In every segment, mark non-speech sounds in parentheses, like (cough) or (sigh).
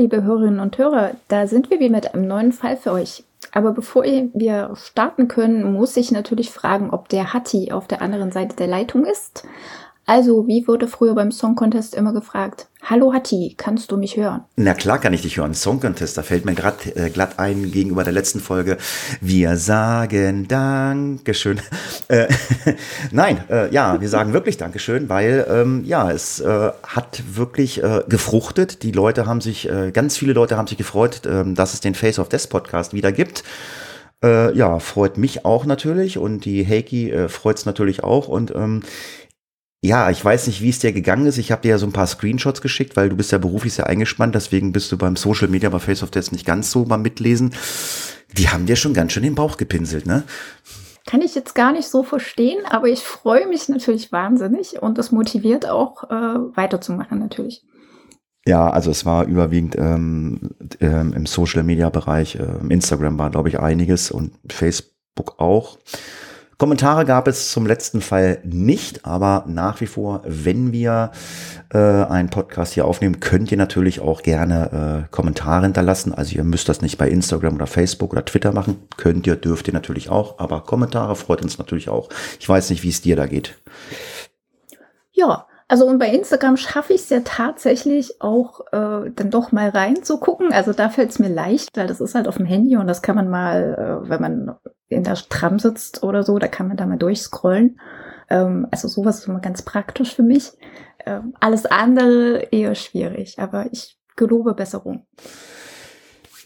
Liebe Hörerinnen und Hörer, da sind wir wieder mit einem neuen Fall für euch. Aber bevor wir starten können, muss ich natürlich fragen, ob der Hatti auf der anderen Seite der Leitung ist. Also, wie wurde früher beim Song Contest immer gefragt? Hallo Hatti, kannst du mich hören? Na klar kann ich dich hören. Song Contest, da fällt mir gerade äh, glatt ein gegenüber der letzten Folge. Wir sagen Dankeschön. (laughs) Äh, (laughs) nein, äh, ja, wir sagen wirklich Dankeschön, weil ähm, ja, es äh, hat wirklich äh, gefruchtet. Die Leute haben sich, äh, ganz viele Leute haben sich gefreut, äh, dass es den Face of Death Podcast wieder gibt. Ja, freut mich auch natürlich und die Heiki freut es natürlich auch und ähm, ja, ich weiß nicht, wie es dir gegangen ist. Ich habe dir ja so ein paar Screenshots geschickt, weil du bist ja beruflich sehr eingespannt. Deswegen bist du beim Social Media bei Face of Death nicht ganz so beim Mitlesen. Die haben dir schon ganz schön den Bauch gepinselt, ne? Kann ich jetzt gar nicht so verstehen, aber ich freue mich natürlich wahnsinnig und das motiviert auch äh, weiterzumachen natürlich. Ja, also es war überwiegend ähm, ähm, im Social Media Bereich. Äh, Instagram war, glaube ich, einiges und Facebook auch. Kommentare gab es zum letzten Fall nicht, aber nach wie vor, wenn wir äh, einen Podcast hier aufnehmen, könnt ihr natürlich auch gerne äh, Kommentare hinterlassen. Also ihr müsst das nicht bei Instagram oder Facebook oder Twitter machen. Könnt ihr, dürft ihr natürlich auch, aber Kommentare freut uns natürlich auch. Ich weiß nicht, wie es dir da geht. Ja, also und bei Instagram schaffe ich es ja tatsächlich auch äh, dann doch mal reinzugucken. Also da fällt es mir leicht, weil das ist halt auf dem Handy und das kann man mal, äh, wenn man in der Tram sitzt oder so, da kann man da mal durchscrollen. Ähm, also sowas ist immer ganz praktisch für mich. Ähm, alles andere eher schwierig, aber ich gelobe Besserung.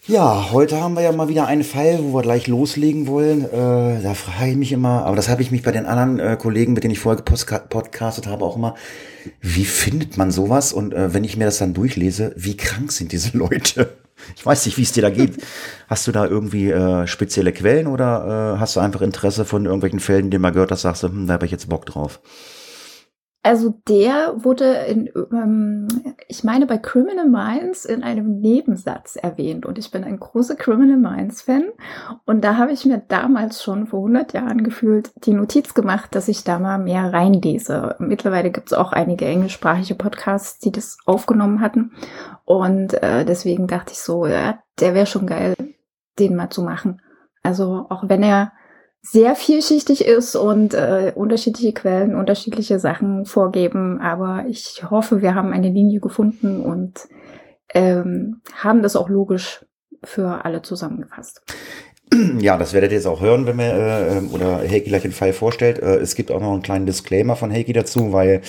Ja, heute haben wir ja mal wieder einen Fall, wo wir gleich loslegen wollen. Äh, da frage ich mich immer, aber das habe ich mich bei den anderen äh, Kollegen, mit denen ich vorher podcastet habe, auch immer, wie findet man sowas? Und äh, wenn ich mir das dann durchlese, wie krank sind diese Leute? (laughs) Ich weiß nicht, wie es dir da geht. Hast du da irgendwie äh, spezielle Quellen oder äh, hast du einfach Interesse von irgendwelchen Fällen, die du mal gehört hast, sagst du, hm, da habe ich jetzt Bock drauf? Also der wurde in, ähm, ich meine, bei Criminal Minds in einem Nebensatz erwähnt und ich bin ein großer Criminal Minds Fan und da habe ich mir damals schon vor 100 Jahren gefühlt die Notiz gemacht, dass ich da mal mehr reinlese. Mittlerweile gibt es auch einige englischsprachige Podcasts, die das aufgenommen hatten und äh, deswegen dachte ich so, ja, der wäre schon geil, den mal zu machen. Also auch wenn er sehr vielschichtig ist und äh, unterschiedliche Quellen unterschiedliche Sachen vorgeben. Aber ich hoffe, wir haben eine Linie gefunden und ähm, haben das auch logisch für alle zusammengefasst. Ja, das werdet ihr jetzt auch hören, wenn wir äh, oder Heiki gleich den Fall vorstellt. Äh, es gibt auch noch einen kleinen Disclaimer von Heiki dazu, weil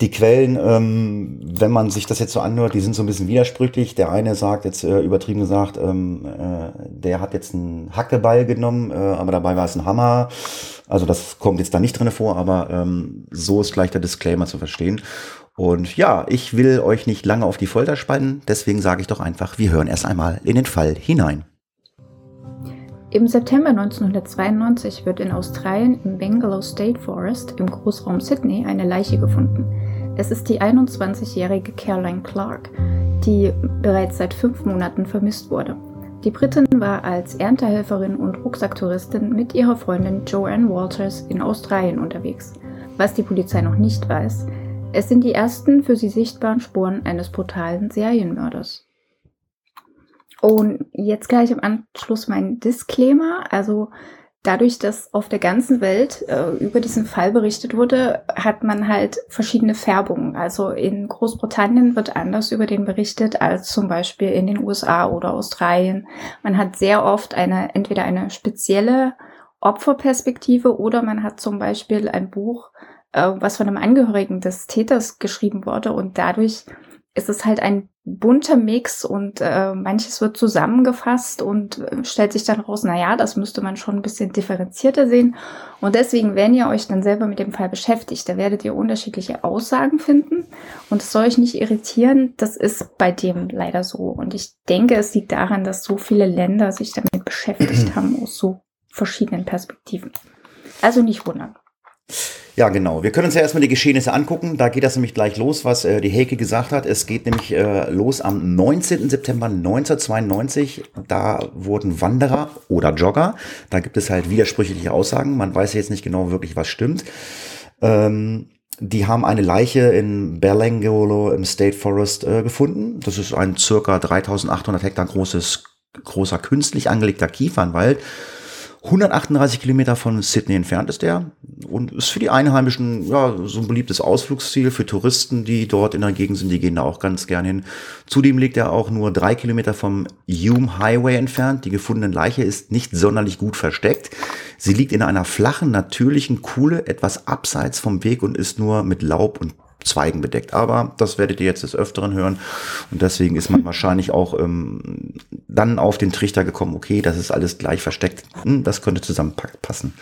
die Quellen, ähm, wenn man sich das jetzt so anhört, die sind so ein bisschen widersprüchlich. Der eine sagt jetzt äh, übertrieben gesagt, ähm, äh, der hat jetzt einen Hackeball genommen, äh, aber dabei war es ein Hammer. Also das kommt jetzt da nicht drin vor, aber ähm, so ist gleich der Disclaimer zu verstehen. Und ja, ich will euch nicht lange auf die Folter spannen, deswegen sage ich doch einfach, wir hören erst einmal in den Fall hinein. Im September 1992 wird in Australien im Bangalore State Forest im Großraum Sydney eine Leiche gefunden. Es ist die 21-jährige Caroline Clark, die bereits seit fünf Monaten vermisst wurde. Die Britin war als Erntehelferin und Rucksacktouristin mit ihrer Freundin Joanne Walters in Australien unterwegs. Was die Polizei noch nicht weiß, es sind die ersten für sie sichtbaren Spuren eines brutalen Serienmörders. Und jetzt gleich im Anschluss mein Disclaimer. Also dadurch, dass auf der ganzen Welt äh, über diesen Fall berichtet wurde, hat man halt verschiedene Färbungen. Also in Großbritannien wird anders über den berichtet als zum Beispiel in den USA oder Australien. Man hat sehr oft eine, entweder eine spezielle Opferperspektive oder man hat zum Beispiel ein Buch, äh, was von einem Angehörigen des Täters geschrieben wurde und dadurch es ist halt ein bunter Mix und äh, manches wird zusammengefasst und äh, stellt sich dann raus, naja, das müsste man schon ein bisschen differenzierter sehen. Und deswegen, wenn ihr euch dann selber mit dem Fall beschäftigt, da werdet ihr unterschiedliche Aussagen finden und es soll euch nicht irritieren, das ist bei dem leider so. Und ich denke, es liegt daran, dass so viele Länder sich damit beschäftigt (clears throat) haben aus so verschiedenen Perspektiven. Also nicht wundern. Ja, genau. Wir können uns ja erstmal die Geschehnisse angucken. Da geht das nämlich gleich los, was äh, die Heike gesagt hat. Es geht nämlich äh, los am 19. September 1992. Da wurden Wanderer oder Jogger, da gibt es halt widersprüchliche Aussagen. Man weiß jetzt nicht genau wirklich, was stimmt. Ähm, die haben eine Leiche in Belangolo im State Forest äh, gefunden. Das ist ein circa 3800 Hektar großes, großer künstlich angelegter Kiefernwald 138 Kilometer von Sydney entfernt ist der und ist für die Einheimischen ja so ein beliebtes Ausflugsziel für Touristen, die dort in der Gegend sind. Die gehen da auch ganz gern hin. Zudem liegt er auch nur drei Kilometer vom Hume Highway entfernt. Die gefundene Leiche ist nicht sonderlich gut versteckt. Sie liegt in einer flachen, natürlichen Kuhle etwas abseits vom Weg und ist nur mit Laub und Zweigen bedeckt. Aber das werdet ihr jetzt des Öfteren hören. Und deswegen ist man wahrscheinlich auch ähm, dann auf den Trichter gekommen, okay, das ist alles gleich versteckt. Hm, das könnte zusammenpassen.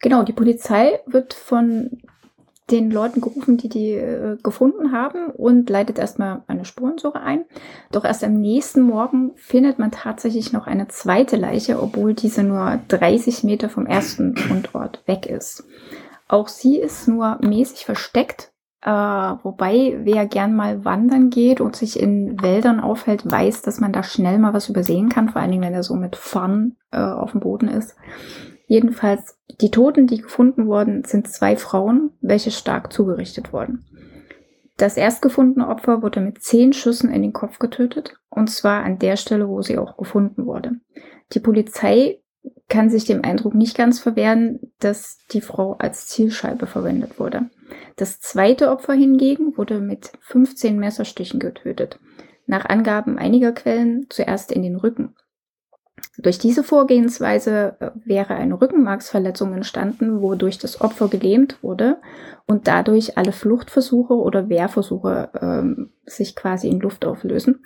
Genau, die Polizei wird von den Leuten gerufen, die die äh, gefunden haben und leitet erstmal eine Spurensuche ein. Doch erst am nächsten Morgen findet man tatsächlich noch eine zweite Leiche, obwohl diese nur 30 Meter vom ersten Fundort weg ist. Auch sie ist nur mäßig versteckt äh, wobei, wer gern mal wandern geht und sich in Wäldern aufhält, weiß, dass man da schnell mal was übersehen kann, vor allen Dingen, wenn er so mit Fun äh, auf dem Boden ist. Jedenfalls, die Toten, die gefunden wurden, sind zwei Frauen, welche stark zugerichtet wurden. Das erstgefundene Opfer wurde mit zehn Schüssen in den Kopf getötet, und zwar an der Stelle, wo sie auch gefunden wurde. Die Polizei kann sich dem Eindruck nicht ganz verwehren, dass die Frau als Zielscheibe verwendet wurde. Das zweite Opfer hingegen wurde mit 15 Messerstichen getötet. Nach Angaben einiger Quellen zuerst in den Rücken. Durch diese Vorgehensweise äh, wäre eine Rückenmarksverletzung entstanden, wodurch das Opfer gelähmt wurde und dadurch alle Fluchtversuche oder Wehrversuche ähm, sich quasi in Luft auflösen.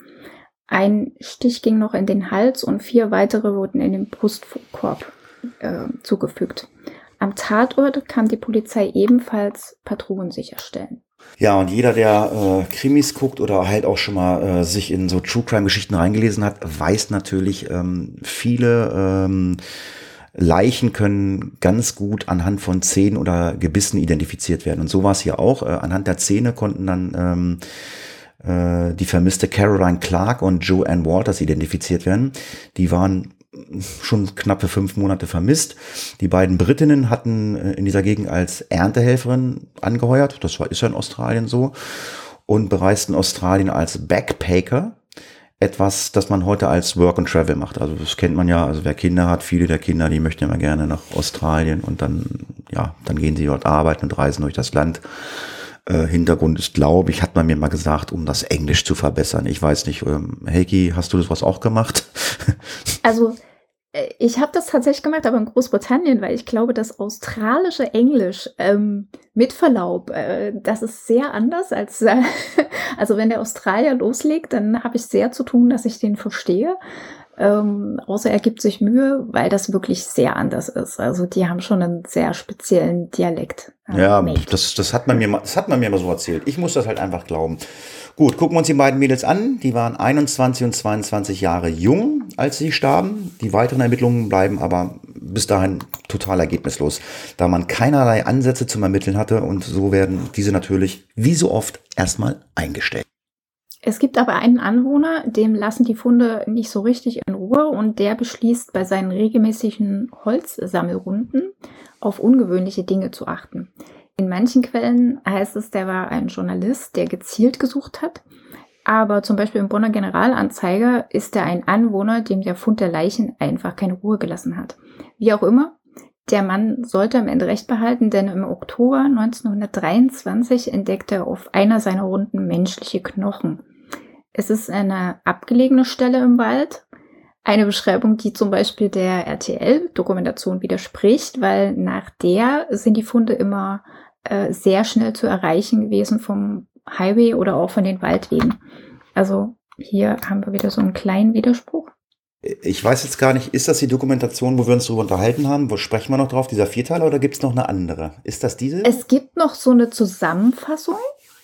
Ein Stich ging noch in den Hals und vier weitere wurden in den Brustkorb äh, zugefügt. Am Tatort kann die Polizei ebenfalls Patronen sicherstellen. Ja, und jeder, der äh, Krimis guckt oder halt auch schon mal äh, sich in so True Crime Geschichten reingelesen hat, weiß natürlich, ähm, viele ähm, Leichen können ganz gut anhand von Zähnen oder Gebissen identifiziert werden. Und so war es hier auch. Äh, anhand der Zähne konnten dann ähm, äh, die vermisste Caroline Clark und Joanne Walters identifiziert werden. Die waren schon knappe fünf Monate vermisst. Die beiden Britinnen hatten äh, in dieser Gegend als Erntehelferin angeheuert. Das war, ist ja in Australien so. Und bereisten Australien als Backpacker. Etwas, das man heute als Work and Travel macht. Also das kennt man ja. Also wer Kinder hat, viele der Kinder, die möchten immer gerne nach Australien und dann, ja, dann gehen sie dort arbeiten und reisen durch das Land. Äh, Hintergrund ist, glaube ich, hat man mir mal gesagt, um das Englisch zu verbessern. Ich weiß nicht, ähm, Heiki, hast du das was auch gemacht? (laughs) Also äh, ich habe das tatsächlich gemacht, aber in Großbritannien, weil ich glaube, das australische Englisch ähm, mit Verlaub, äh, das ist sehr anders als, äh, (laughs) also wenn der Australier loslegt, dann habe ich sehr zu tun, dass ich den verstehe. Ähm, außer er gibt sich Mühe, weil das wirklich sehr anders ist. Also die haben schon einen sehr speziellen Dialekt. Äh, ja, das, das, hat man mir, das hat man mir mal so erzählt. Ich muss das halt einfach glauben. Gut, gucken wir uns die beiden Mädels an. Die waren 21 und 22 Jahre jung, als sie starben. Die weiteren Ermittlungen bleiben aber bis dahin total ergebnislos, da man keinerlei Ansätze zum Ermitteln hatte und so werden diese natürlich wie so oft erstmal eingestellt. Es gibt aber einen Anwohner, dem lassen die Funde nicht so richtig in Ruhe und der beschließt bei seinen regelmäßigen Holzsammelrunden auf ungewöhnliche Dinge zu achten. In manchen Quellen heißt es, der war ein Journalist, der gezielt gesucht hat. Aber zum Beispiel im Bonner Generalanzeiger ist er ein Anwohner, dem der Fund der Leichen einfach keine Ruhe gelassen hat. Wie auch immer, der Mann sollte am Ende recht behalten, denn im Oktober 1923 entdeckte er auf einer seiner Runden menschliche Knochen. Es ist eine abgelegene Stelle im Wald. Eine Beschreibung, die zum Beispiel der RTL-Dokumentation widerspricht, weil nach der sind die Funde immer äh, sehr schnell zu erreichen gewesen vom Highway oder auch von den Waldwegen. Also hier haben wir wieder so einen kleinen Widerspruch. Ich weiß jetzt gar nicht, ist das die Dokumentation, wo wir uns darüber unterhalten haben? Wo sprechen wir noch drauf, dieser Vierteiler, oder gibt es noch eine andere? Ist das diese? Es gibt noch so eine Zusammenfassung.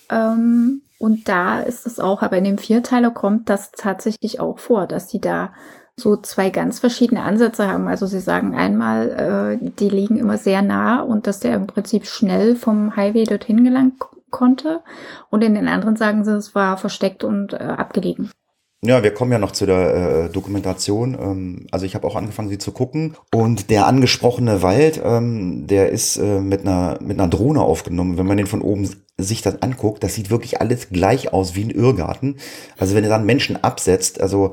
Ähm, und da ist es auch, aber in dem Vierteiler kommt das tatsächlich auch vor, dass die da so zwei ganz verschiedene Ansätze haben. Also sie sagen einmal, äh, die liegen immer sehr nah und dass der im Prinzip schnell vom Highway dorthin gelangen konnte. Und in den anderen sagen sie, es war versteckt und äh, abgelegen. Ja, wir kommen ja noch zu der äh, Dokumentation. Ähm, also ich habe auch angefangen, sie zu gucken. Und der angesprochene Wald, ähm, der ist äh, mit, einer, mit einer Drohne aufgenommen. Wenn man den von oben sich das anguckt, das sieht wirklich alles gleich aus wie ein Irrgarten. Also wenn er dann Menschen absetzt, also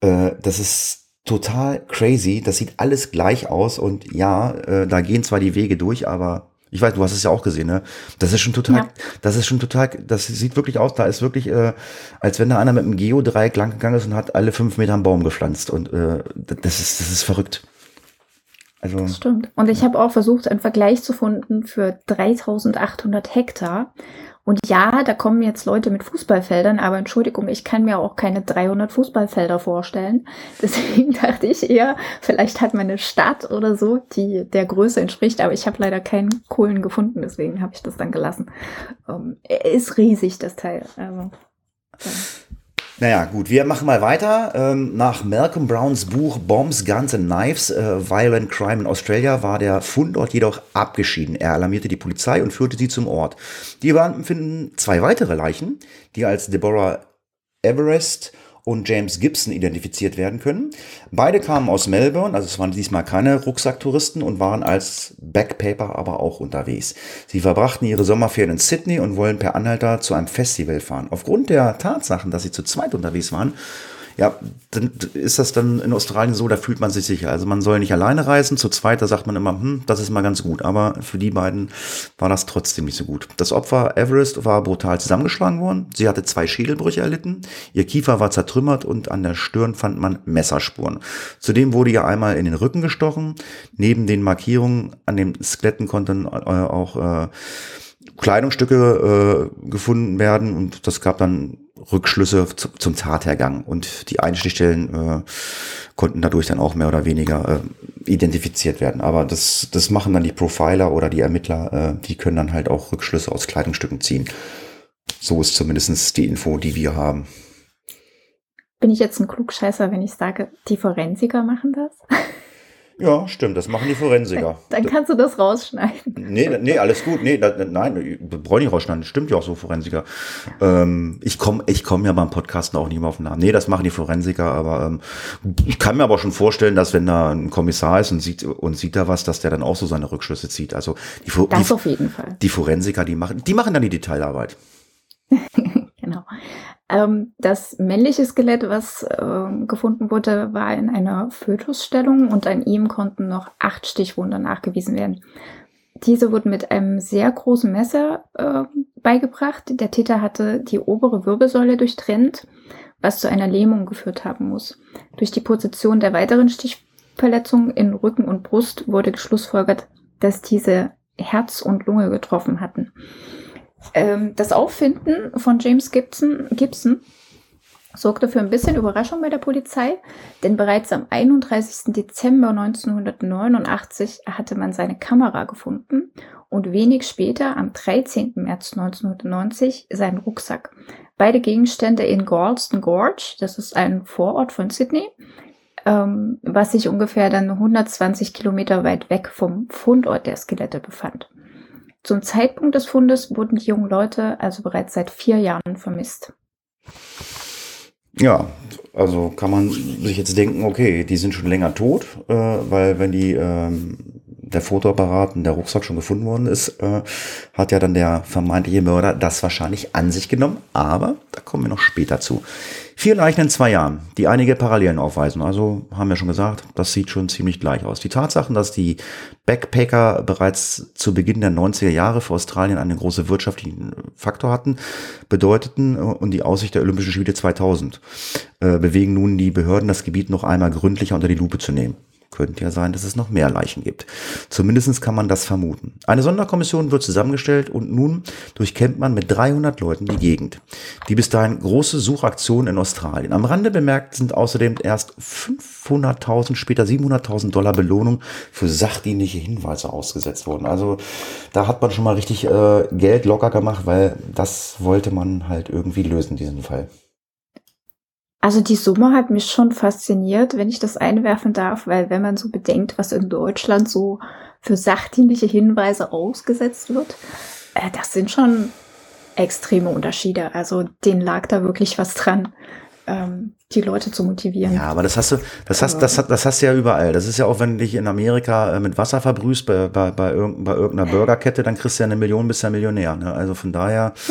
äh, das ist total crazy. Das sieht alles gleich aus. Und ja, äh, da gehen zwar die Wege durch, aber ich weiß, du hast es ja auch gesehen, ne? Das ist schon total, ja. das ist schon total, das sieht wirklich aus, da ist wirklich, äh, als wenn da einer mit einem Geodreieck langgegangen ist und hat alle fünf Meter einen Baum gepflanzt. Und äh, das ist, das ist verrückt. Also, das stimmt. Und ich habe auch versucht, einen Vergleich zu finden für 3800 Hektar. Und ja, da kommen jetzt Leute mit Fußballfeldern, aber Entschuldigung, ich kann mir auch keine 300 Fußballfelder vorstellen. (laughs) Deswegen dachte ich eher, vielleicht hat man eine Stadt oder so, die der Größe entspricht, aber ich habe leider keinen Kohlen gefunden, deswegen habe ich das dann gelassen. Ähm, ist riesig, das Teil. Also, ja. Naja, gut, wir machen mal weiter. Ähm, nach Malcolm Browns Buch Bombs, Guns and Knives, äh, Violent Crime in Australia war der Fundort jedoch abgeschieden. Er alarmierte die Polizei und führte sie zum Ort. Die Beamten finden zwei weitere Leichen, die als Deborah Everest und James Gibson identifiziert werden können. Beide kamen aus Melbourne, also es waren diesmal keine Rucksacktouristen und waren als Backpaper aber auch unterwegs. Sie verbrachten ihre Sommerferien in Sydney und wollen per Anhalter zu einem Festival fahren. Aufgrund der Tatsachen, dass sie zu zweit unterwegs waren, ja, dann ist das dann in Australien so, da fühlt man sich sicher. Also man soll nicht alleine reisen. Zu zweit, da sagt man immer, hm, das ist mal ganz gut. Aber für die beiden war das trotzdem nicht so gut. Das Opfer Everest war brutal zusammengeschlagen worden. Sie hatte zwei Schädelbrüche erlitten. Ihr Kiefer war zertrümmert und an der Stirn fand man Messerspuren. Zudem wurde ihr einmal in den Rücken gestochen. Neben den Markierungen an den Skeletten konnten äh, auch äh, Kleidungsstücke äh, gefunden werden und das gab dann Rückschlüsse zum Tathergang und die Einstichstellen äh, konnten dadurch dann auch mehr oder weniger äh, identifiziert werden. Aber das, das machen dann die Profiler oder die Ermittler, äh, die können dann halt auch Rückschlüsse aus Kleidungsstücken ziehen. So ist zumindest die Info, die wir haben. Bin ich jetzt ein Klugscheißer, wenn ich sage, die Forensiker machen das? (laughs) Ja, stimmt, das machen die Forensiker. (laughs) Dann kannst du das rausschneiden. Nee, nee, alles gut. Nee, da, nein, brauche nicht rausschneiden. Stimmt ja auch so, Forensiker. Ähm, ich komme ich komm ja beim Podcasten auch nicht mehr auf den Namen. Nee, das machen die Forensiker, aber ähm, ich kann mir aber schon vorstellen, dass wenn da ein Kommissar ist und sieht, und sieht da was, dass der dann auch so seine Rückschlüsse zieht. Also die, das die, auf jeden Fall. Die Forensiker, die machen, die machen dann die Detailarbeit. (laughs) Ähm, das männliche Skelett, was äh, gefunden wurde, war in einer Fötusstellung und an ihm konnten noch acht Stichwunden nachgewiesen werden. Diese wurden mit einem sehr großen Messer äh, beigebracht. Der Täter hatte die obere Wirbelsäule durchtrennt, was zu einer Lähmung geführt haben muss. Durch die Position der weiteren Stichverletzungen in Rücken und Brust wurde geschlussfolgert, dass diese Herz und Lunge getroffen hatten. Ähm, das Auffinden von James Gibson, Gibson sorgte für ein bisschen Überraschung bei der Polizei, denn bereits am 31. Dezember 1989 hatte man seine Kamera gefunden und wenig später, am 13. März 1990, seinen Rucksack. Beide Gegenstände in Galston Gorge, das ist ein Vorort von Sydney, ähm, was sich ungefähr dann 120 Kilometer weit weg vom Fundort der Skelette befand. Zum Zeitpunkt des Fundes wurden die jungen Leute also bereits seit vier Jahren vermisst. Ja, also kann man sich jetzt denken, okay, die sind schon länger tot, äh, weil wenn die ähm, der Fotoapparat und der Rucksack schon gefunden worden ist, äh, hat ja dann der vermeintliche Mörder das wahrscheinlich an sich genommen. Aber da kommen wir noch später zu. Vier Leichen in zwei Jahren, die einige Parallelen aufweisen. Also haben wir schon gesagt, das sieht schon ziemlich gleich aus. Die Tatsachen, dass die Backpacker bereits zu Beginn der 90er Jahre für Australien einen großen wirtschaftlichen Faktor hatten, bedeuteten äh, und die Aussicht der Olympischen Spiele 2000 äh, bewegen nun die Behörden, das Gebiet noch einmal gründlicher unter die Lupe zu nehmen könnte ja sein, dass es noch mehr Leichen gibt. Zumindest kann man das vermuten. Eine Sonderkommission wird zusammengestellt und nun durchkämmt man mit 300 Leuten die Gegend. Die bis dahin große Suchaktion in Australien. Am Rande bemerkt sind außerdem erst 500.000, später 700.000 Dollar Belohnung für sachdienliche Hinweise ausgesetzt worden. Also da hat man schon mal richtig äh, Geld locker gemacht, weil das wollte man halt irgendwie lösen, diesen Fall. Also die Summe hat mich schon fasziniert, wenn ich das einwerfen darf, weil wenn man so bedenkt, was in Deutschland so für sachdienliche Hinweise ausgesetzt wird, äh, das sind schon extreme Unterschiede. Also denen lag da wirklich was dran, ähm, die Leute zu motivieren. Ja, aber das hast du, das hast, das, das hast du ja überall. Das ist ja auch, wenn du dich in Amerika äh, mit Wasser verbrühst bei, bei, bei, irgend, bei irgendeiner (laughs) Burgerkette, dann kriegst du ja eine Million, bist ja Millionär. Ne? Also von daher. (laughs)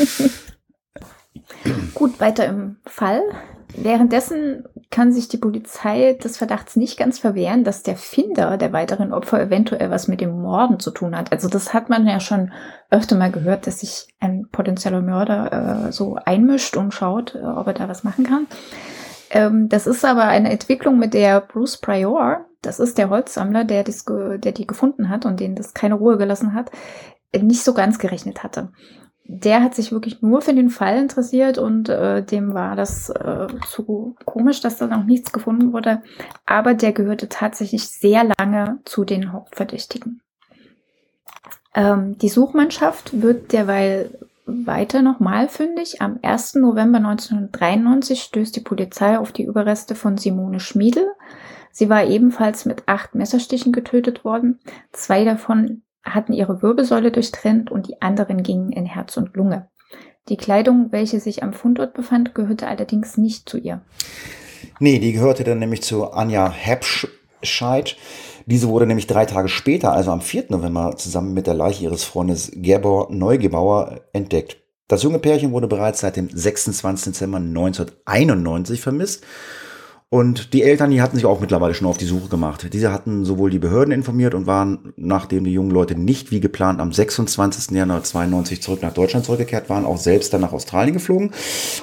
Gut, weiter im Fall. Währenddessen kann sich die Polizei des Verdachts nicht ganz verwehren, dass der Finder der weiteren Opfer eventuell was mit dem Morden zu tun hat. Also das hat man ja schon öfter mal gehört, dass sich ein potenzieller Mörder äh, so einmischt und schaut, äh, ob er da was machen kann. Ähm, das ist aber eine Entwicklung, mit der Bruce Prior, das ist der Holzsammler, der, der die gefunden hat und den das keine Ruhe gelassen hat, nicht so ganz gerechnet hatte der hat sich wirklich nur für den Fall interessiert und äh, dem war das äh, zu komisch, dass da noch nichts gefunden wurde. Aber der gehörte tatsächlich sehr lange zu den Hauptverdächtigen. Ähm, die Suchmannschaft wird derweil weiter nochmal fündig. Am 1. November 1993 stößt die Polizei auf die Überreste von Simone Schmiedel. Sie war ebenfalls mit acht Messerstichen getötet worden. Zwei davon hatten ihre Wirbelsäule durchtrennt und die anderen gingen in Herz und Lunge. Die Kleidung, welche sich am Fundort befand, gehörte allerdings nicht zu ihr. Nee, die gehörte dann nämlich zu Anja Hepscheid. Diese wurde nämlich drei Tage später, also am 4. November, zusammen mit der Leiche ihres Freundes Gerbor Neugebauer entdeckt. Das junge Pärchen wurde bereits seit dem 26. Dezember 1991 vermisst und die Eltern, die hatten sich auch mittlerweile schon auf die Suche gemacht. Diese hatten sowohl die Behörden informiert und waren, nachdem die jungen Leute nicht wie geplant am 26. Januar 92 zurück nach Deutschland zurückgekehrt waren, auch selbst dann nach Australien geflogen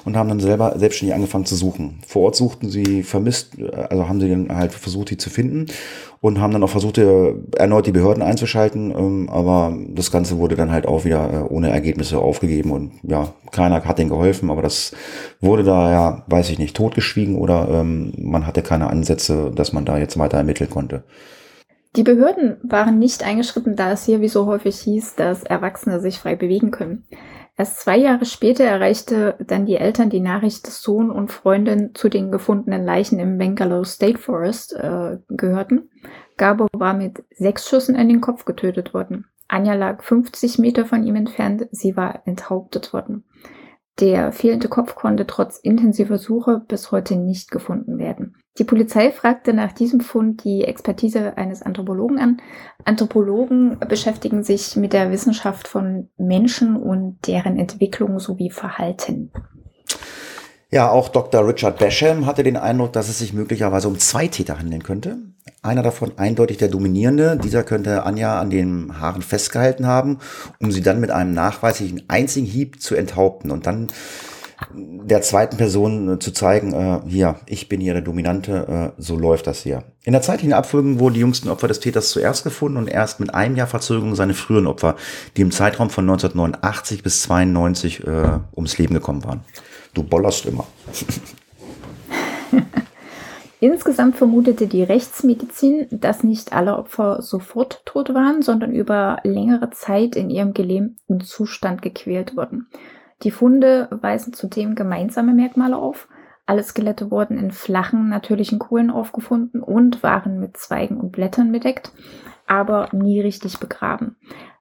und haben dann selber selbstständig angefangen zu suchen. Vor Ort suchten sie vermisst, also haben sie dann halt versucht, die zu finden und haben dann auch versucht, erneut die Behörden einzuschalten, ähm, aber das Ganze wurde dann halt auch wieder äh, ohne Ergebnisse aufgegeben und ja, keiner hat denen geholfen, aber das wurde da ja, weiß ich nicht, totgeschwiegen oder ähm, man hatte keine Ansätze, dass man da jetzt weiter ermitteln konnte. Die Behörden waren nicht eingeschritten, da es hier wie so häufig hieß, dass Erwachsene sich frei bewegen können. Erst zwei Jahre später erreichte dann die Eltern die Nachricht, dass Sohn und Freundin zu den gefundenen Leichen im Bangalore State Forest äh, gehörten. Gabo war mit sechs Schüssen in den Kopf getötet worden. Anja lag 50 Meter von ihm entfernt, sie war enthauptet worden. Der fehlende Kopf konnte trotz intensiver Suche bis heute nicht gefunden werden. Die Polizei fragte nach diesem Fund die Expertise eines Anthropologen an. Anthropologen beschäftigen sich mit der Wissenschaft von Menschen und deren Entwicklung sowie Verhalten. Ja, auch Dr. Richard Basham hatte den Eindruck, dass es sich möglicherweise um zwei Täter handeln könnte. Einer davon eindeutig der Dominierende. Dieser könnte Anja an den Haaren festgehalten haben, um sie dann mit einem nachweislichen einzigen Hieb zu enthaupten und dann der zweiten Person äh, zu zeigen, äh, hier, ich bin hier der Dominante, äh, so läuft das hier. In der zeitlichen Abfolge wurden die jüngsten Opfer des Täters zuerst gefunden und erst mit einem Jahr Verzögerung seine früheren Opfer, die im Zeitraum von 1989 bis 92 äh, ums Leben gekommen waren. Du bollerst immer. (laughs) Insgesamt vermutete die Rechtsmedizin, dass nicht alle Opfer sofort tot waren, sondern über längere Zeit in ihrem gelähmten Zustand gequält wurden. Die Funde weisen zudem gemeinsame Merkmale auf. Alle Skelette wurden in flachen, natürlichen Kohlen aufgefunden und waren mit Zweigen und Blättern bedeckt, aber nie richtig begraben.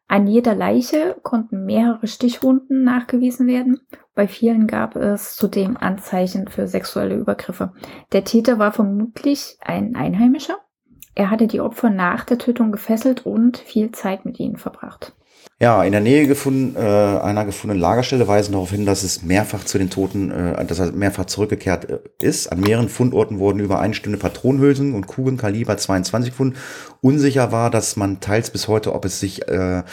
An jeder Leiche konnten mehrere Stichwunden nachgewiesen werden. Bei vielen gab es zudem Anzeichen für sexuelle Übergriffe. Der Täter war vermutlich ein Einheimischer. Er hatte die Opfer nach der Tötung gefesselt und viel Zeit mit ihnen verbracht. Ja, in der Nähe gefunden, äh, einer gefundenen Lagerstelle weisen darauf hin, dass es mehrfach zu den Toten, äh, dass er mehrfach zurückgekehrt äh, ist. An mehreren Fundorten wurden übereinstimmende Patronenhülsen und Kugeln Kaliber 22 gefunden. Unsicher war, dass man teils bis heute, ob es sich äh,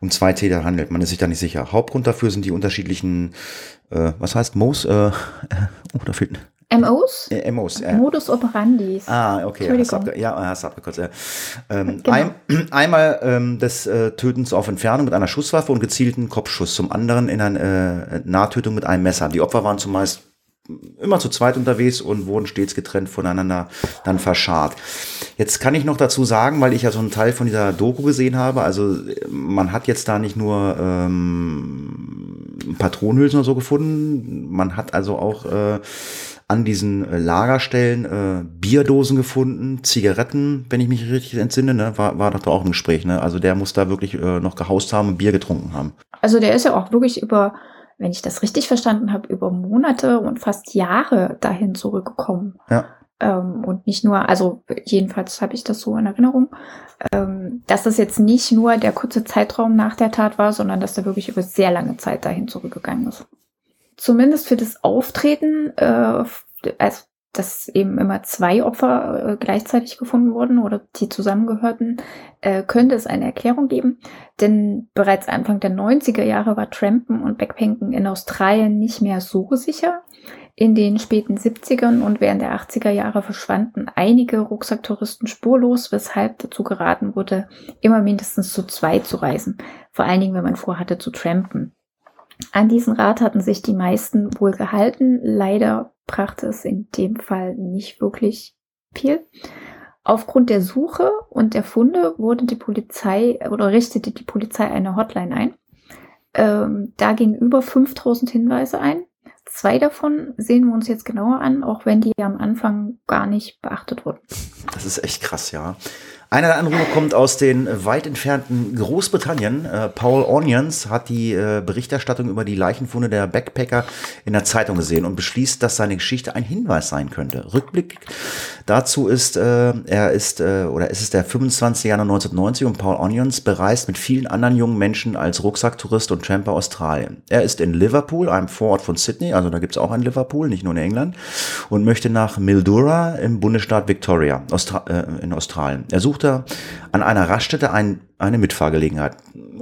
um zwei Täter handelt. Man ist sich da nicht sicher. Hauptgrund dafür sind die unterschiedlichen, äh, was heißt Moos? Äh, (laughs) oh, da fehlt MOs? Äh, MOs, ja. Modus operandi. Ah, okay. Ja, hast abgekürzt. Ja. Ähm, (laughs) Genau. ein, (clears throat) einmal ähm, des äh, Tötens auf Entfernung mit einer Schusswaffe und gezielten Kopfschuss, zum anderen in eine äh, Nahtötung mit einem Messer. Die Opfer waren zumeist immer zu zweit unterwegs und wurden stets getrennt voneinander dann verscharrt. Jetzt kann ich noch dazu sagen, weil ich ja so einen Teil von dieser Doku gesehen habe, also äh, man hat jetzt da nicht nur ähm, Patronenhülsen oder so gefunden, man hat also auch äh, an diesen äh, Lagerstellen äh, Bierdosen gefunden, Zigaretten, wenn ich mich richtig entsinne, ne? war, war doch da auch im Gespräch. Ne? Also der muss da wirklich äh, noch gehaust haben und Bier getrunken haben. Also der ist ja auch wirklich über, wenn ich das richtig verstanden habe, über Monate und fast Jahre dahin zurückgekommen. Ja. Ähm, und nicht nur, also jedenfalls habe ich das so in Erinnerung, ähm, dass das jetzt nicht nur der kurze Zeitraum nach der Tat war, sondern dass der wirklich über sehr lange Zeit dahin zurückgegangen ist. Zumindest für das Auftreten, äh, also dass eben immer zwei Opfer äh, gleichzeitig gefunden wurden oder die zusammengehörten, äh, könnte es eine Erklärung geben. Denn bereits Anfang der 90er Jahre war Trampen und Backpacken in Australien nicht mehr so sicher. In den späten 70ern und während der 80er Jahre verschwanden einige Rucksacktouristen spurlos, weshalb dazu geraten wurde, immer mindestens zu zweit zu reisen. Vor allen Dingen, wenn man vorhatte zu trampen. An diesen Rat hatten sich die meisten wohl gehalten. Leider brachte es in dem Fall nicht wirklich viel. Aufgrund der Suche und der Funde wurde die Polizei oder richtete die Polizei eine Hotline ein. Ähm, da gingen über 5000 Hinweise ein. Zwei davon sehen wir uns jetzt genauer an, auch wenn die am Anfang gar nicht beachtet wurden. Das ist echt krass, ja. Einer der Anrufe kommt aus den weit entfernten Großbritannien. Äh, Paul Onions hat die äh, Berichterstattung über die Leichenfunde der Backpacker in der Zeitung gesehen und beschließt, dass seine Geschichte ein Hinweis sein könnte. Rückblick dazu ist, äh, er ist, oder es ist der 25. Januar 1990 und Paul Onions bereist mit vielen anderen jungen Menschen als Rucksacktourist und Tramper Australien. Er ist in Liverpool, einem Vorort von Sydney, also da gibt es auch ein Liverpool, nicht nur in England, und möchte nach Mildura im Bundesstaat Victoria in Australien. Er suchte an einer Raststätte ein, eine Mitfahrgelegenheit,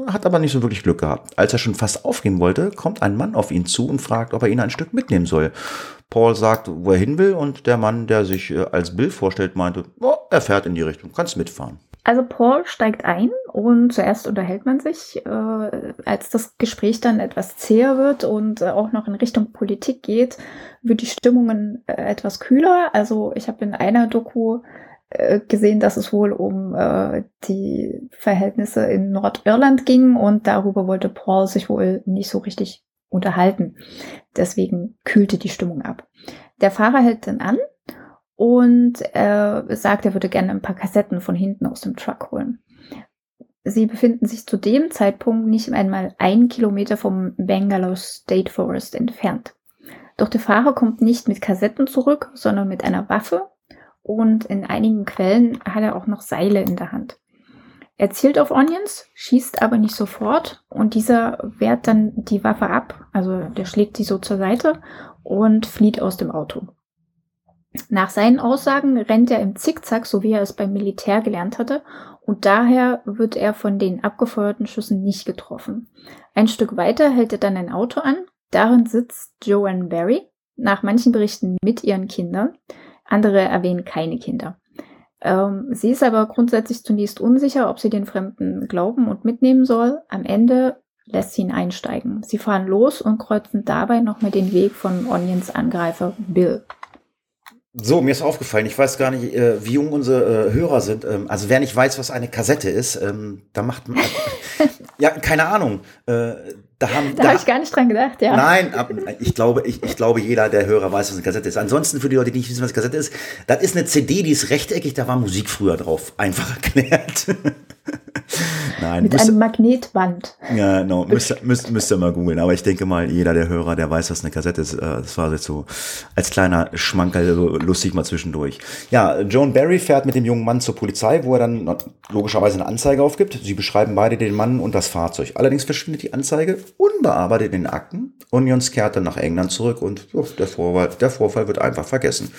hat aber nicht so wirklich Glück gehabt. Als er schon fast aufgehen wollte, kommt ein Mann auf ihn zu und fragt, ob er ihn ein Stück mitnehmen soll. Paul sagt, wo er hin will und der Mann, der sich äh, als Bill vorstellt, meinte, oh, er fährt in die Richtung, kannst mitfahren. Also Paul steigt ein und zuerst unterhält man sich. Äh, als das Gespräch dann etwas zäher wird und äh, auch noch in Richtung Politik geht, wird die Stimmungen äh, etwas kühler. Also ich habe in einer Doku gesehen, dass es wohl um äh, die Verhältnisse in Nordirland ging und darüber wollte Paul sich wohl nicht so richtig unterhalten. Deswegen kühlte die Stimmung ab. Der Fahrer hält dann an und äh, sagt, er würde gerne ein paar Kassetten von hinten aus dem Truck holen. Sie befinden sich zu dem Zeitpunkt nicht einmal ein Kilometer vom Bangalore State Forest entfernt. Doch der Fahrer kommt nicht mit Kassetten zurück, sondern mit einer Waffe und in einigen Quellen hat er auch noch Seile in der Hand. Er zielt auf Onions, schießt aber nicht sofort und dieser wehrt dann die Waffe ab, also der schlägt sie so zur Seite und flieht aus dem Auto. Nach seinen Aussagen rennt er im Zickzack, so wie er es beim Militär gelernt hatte, und daher wird er von den abgefeuerten Schüssen nicht getroffen. Ein Stück weiter hält er dann ein Auto an, darin sitzt Joanne Barry, nach manchen Berichten mit ihren Kindern, andere erwähnen keine Kinder. Ähm, sie ist aber grundsätzlich zunächst unsicher, ob sie den Fremden glauben und mitnehmen soll. Am Ende lässt sie ihn einsteigen. Sie fahren los und kreuzen dabei nochmal den Weg von Onions Angreifer Bill. So, mir ist aufgefallen, ich weiß gar nicht, äh, wie jung unsere äh, Hörer sind. Ähm, also wer nicht weiß, was eine Kassette ist, ähm, da macht man. (laughs) ja, keine Ahnung. Äh, da haben, Da, habe ich gar nicht dran gedacht, ja. Nein, ich glaube, ich, ich glaube, jeder der Hörer weiß, was eine Kassette ist. Ansonsten für die Leute, die nicht wissen, was Kassette ist, das ist eine CD, die ist rechteckig, da war Musik früher drauf. Einfach erklärt. (laughs) (laughs) Nein, Mit müsst, einem Magnetband. ja, no, (laughs) müsst, ihr- müsst, müsst ihr mal googeln. Aber ich denke mal, jeder der Hörer, der weiß, was eine Kassette ist, äh, das war jetzt so als kleiner Schmankerl so lustig mal zwischendurch. Ja, Joan Barry fährt mit dem jungen Mann zur Polizei, wo er dann logischerweise eine Anzeige aufgibt. Sie beschreiben beide den Mann und das Fahrzeug. Allerdings verschwindet die Anzeige unbearbeitet in den Akten. Onions kehrt dann nach England zurück und ja, der, Vorfall, der Vorfall wird einfach vergessen.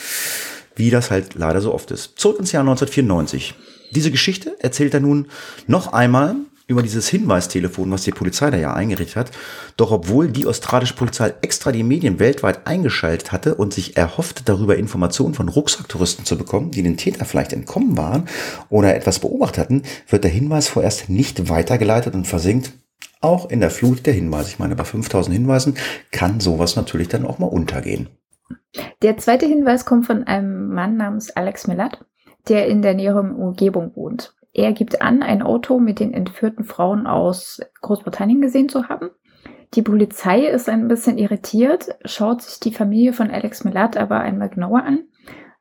Wie das halt leider so oft ist. Zurück ins Jahr 1994. Diese Geschichte erzählt er nun noch einmal über dieses Hinweistelefon, was die Polizei da ja eingerichtet hat. Doch obwohl die australische Polizei extra die Medien weltweit eingeschaltet hatte und sich erhoffte, darüber Informationen von Rucksacktouristen zu bekommen, die den Täter vielleicht entkommen waren oder etwas beobachtet hatten, wird der Hinweis vorerst nicht weitergeleitet und versinkt auch in der Flut der Hinweise. Ich meine, bei 5000 Hinweisen kann sowas natürlich dann auch mal untergehen. Der zweite Hinweis kommt von einem Mann namens Alex Millat, der in der näheren Umgebung wohnt. Er gibt an, ein Auto mit den entführten Frauen aus Großbritannien gesehen zu haben. Die Polizei ist ein bisschen irritiert, schaut sich die Familie von Alex Millat aber einmal genauer an.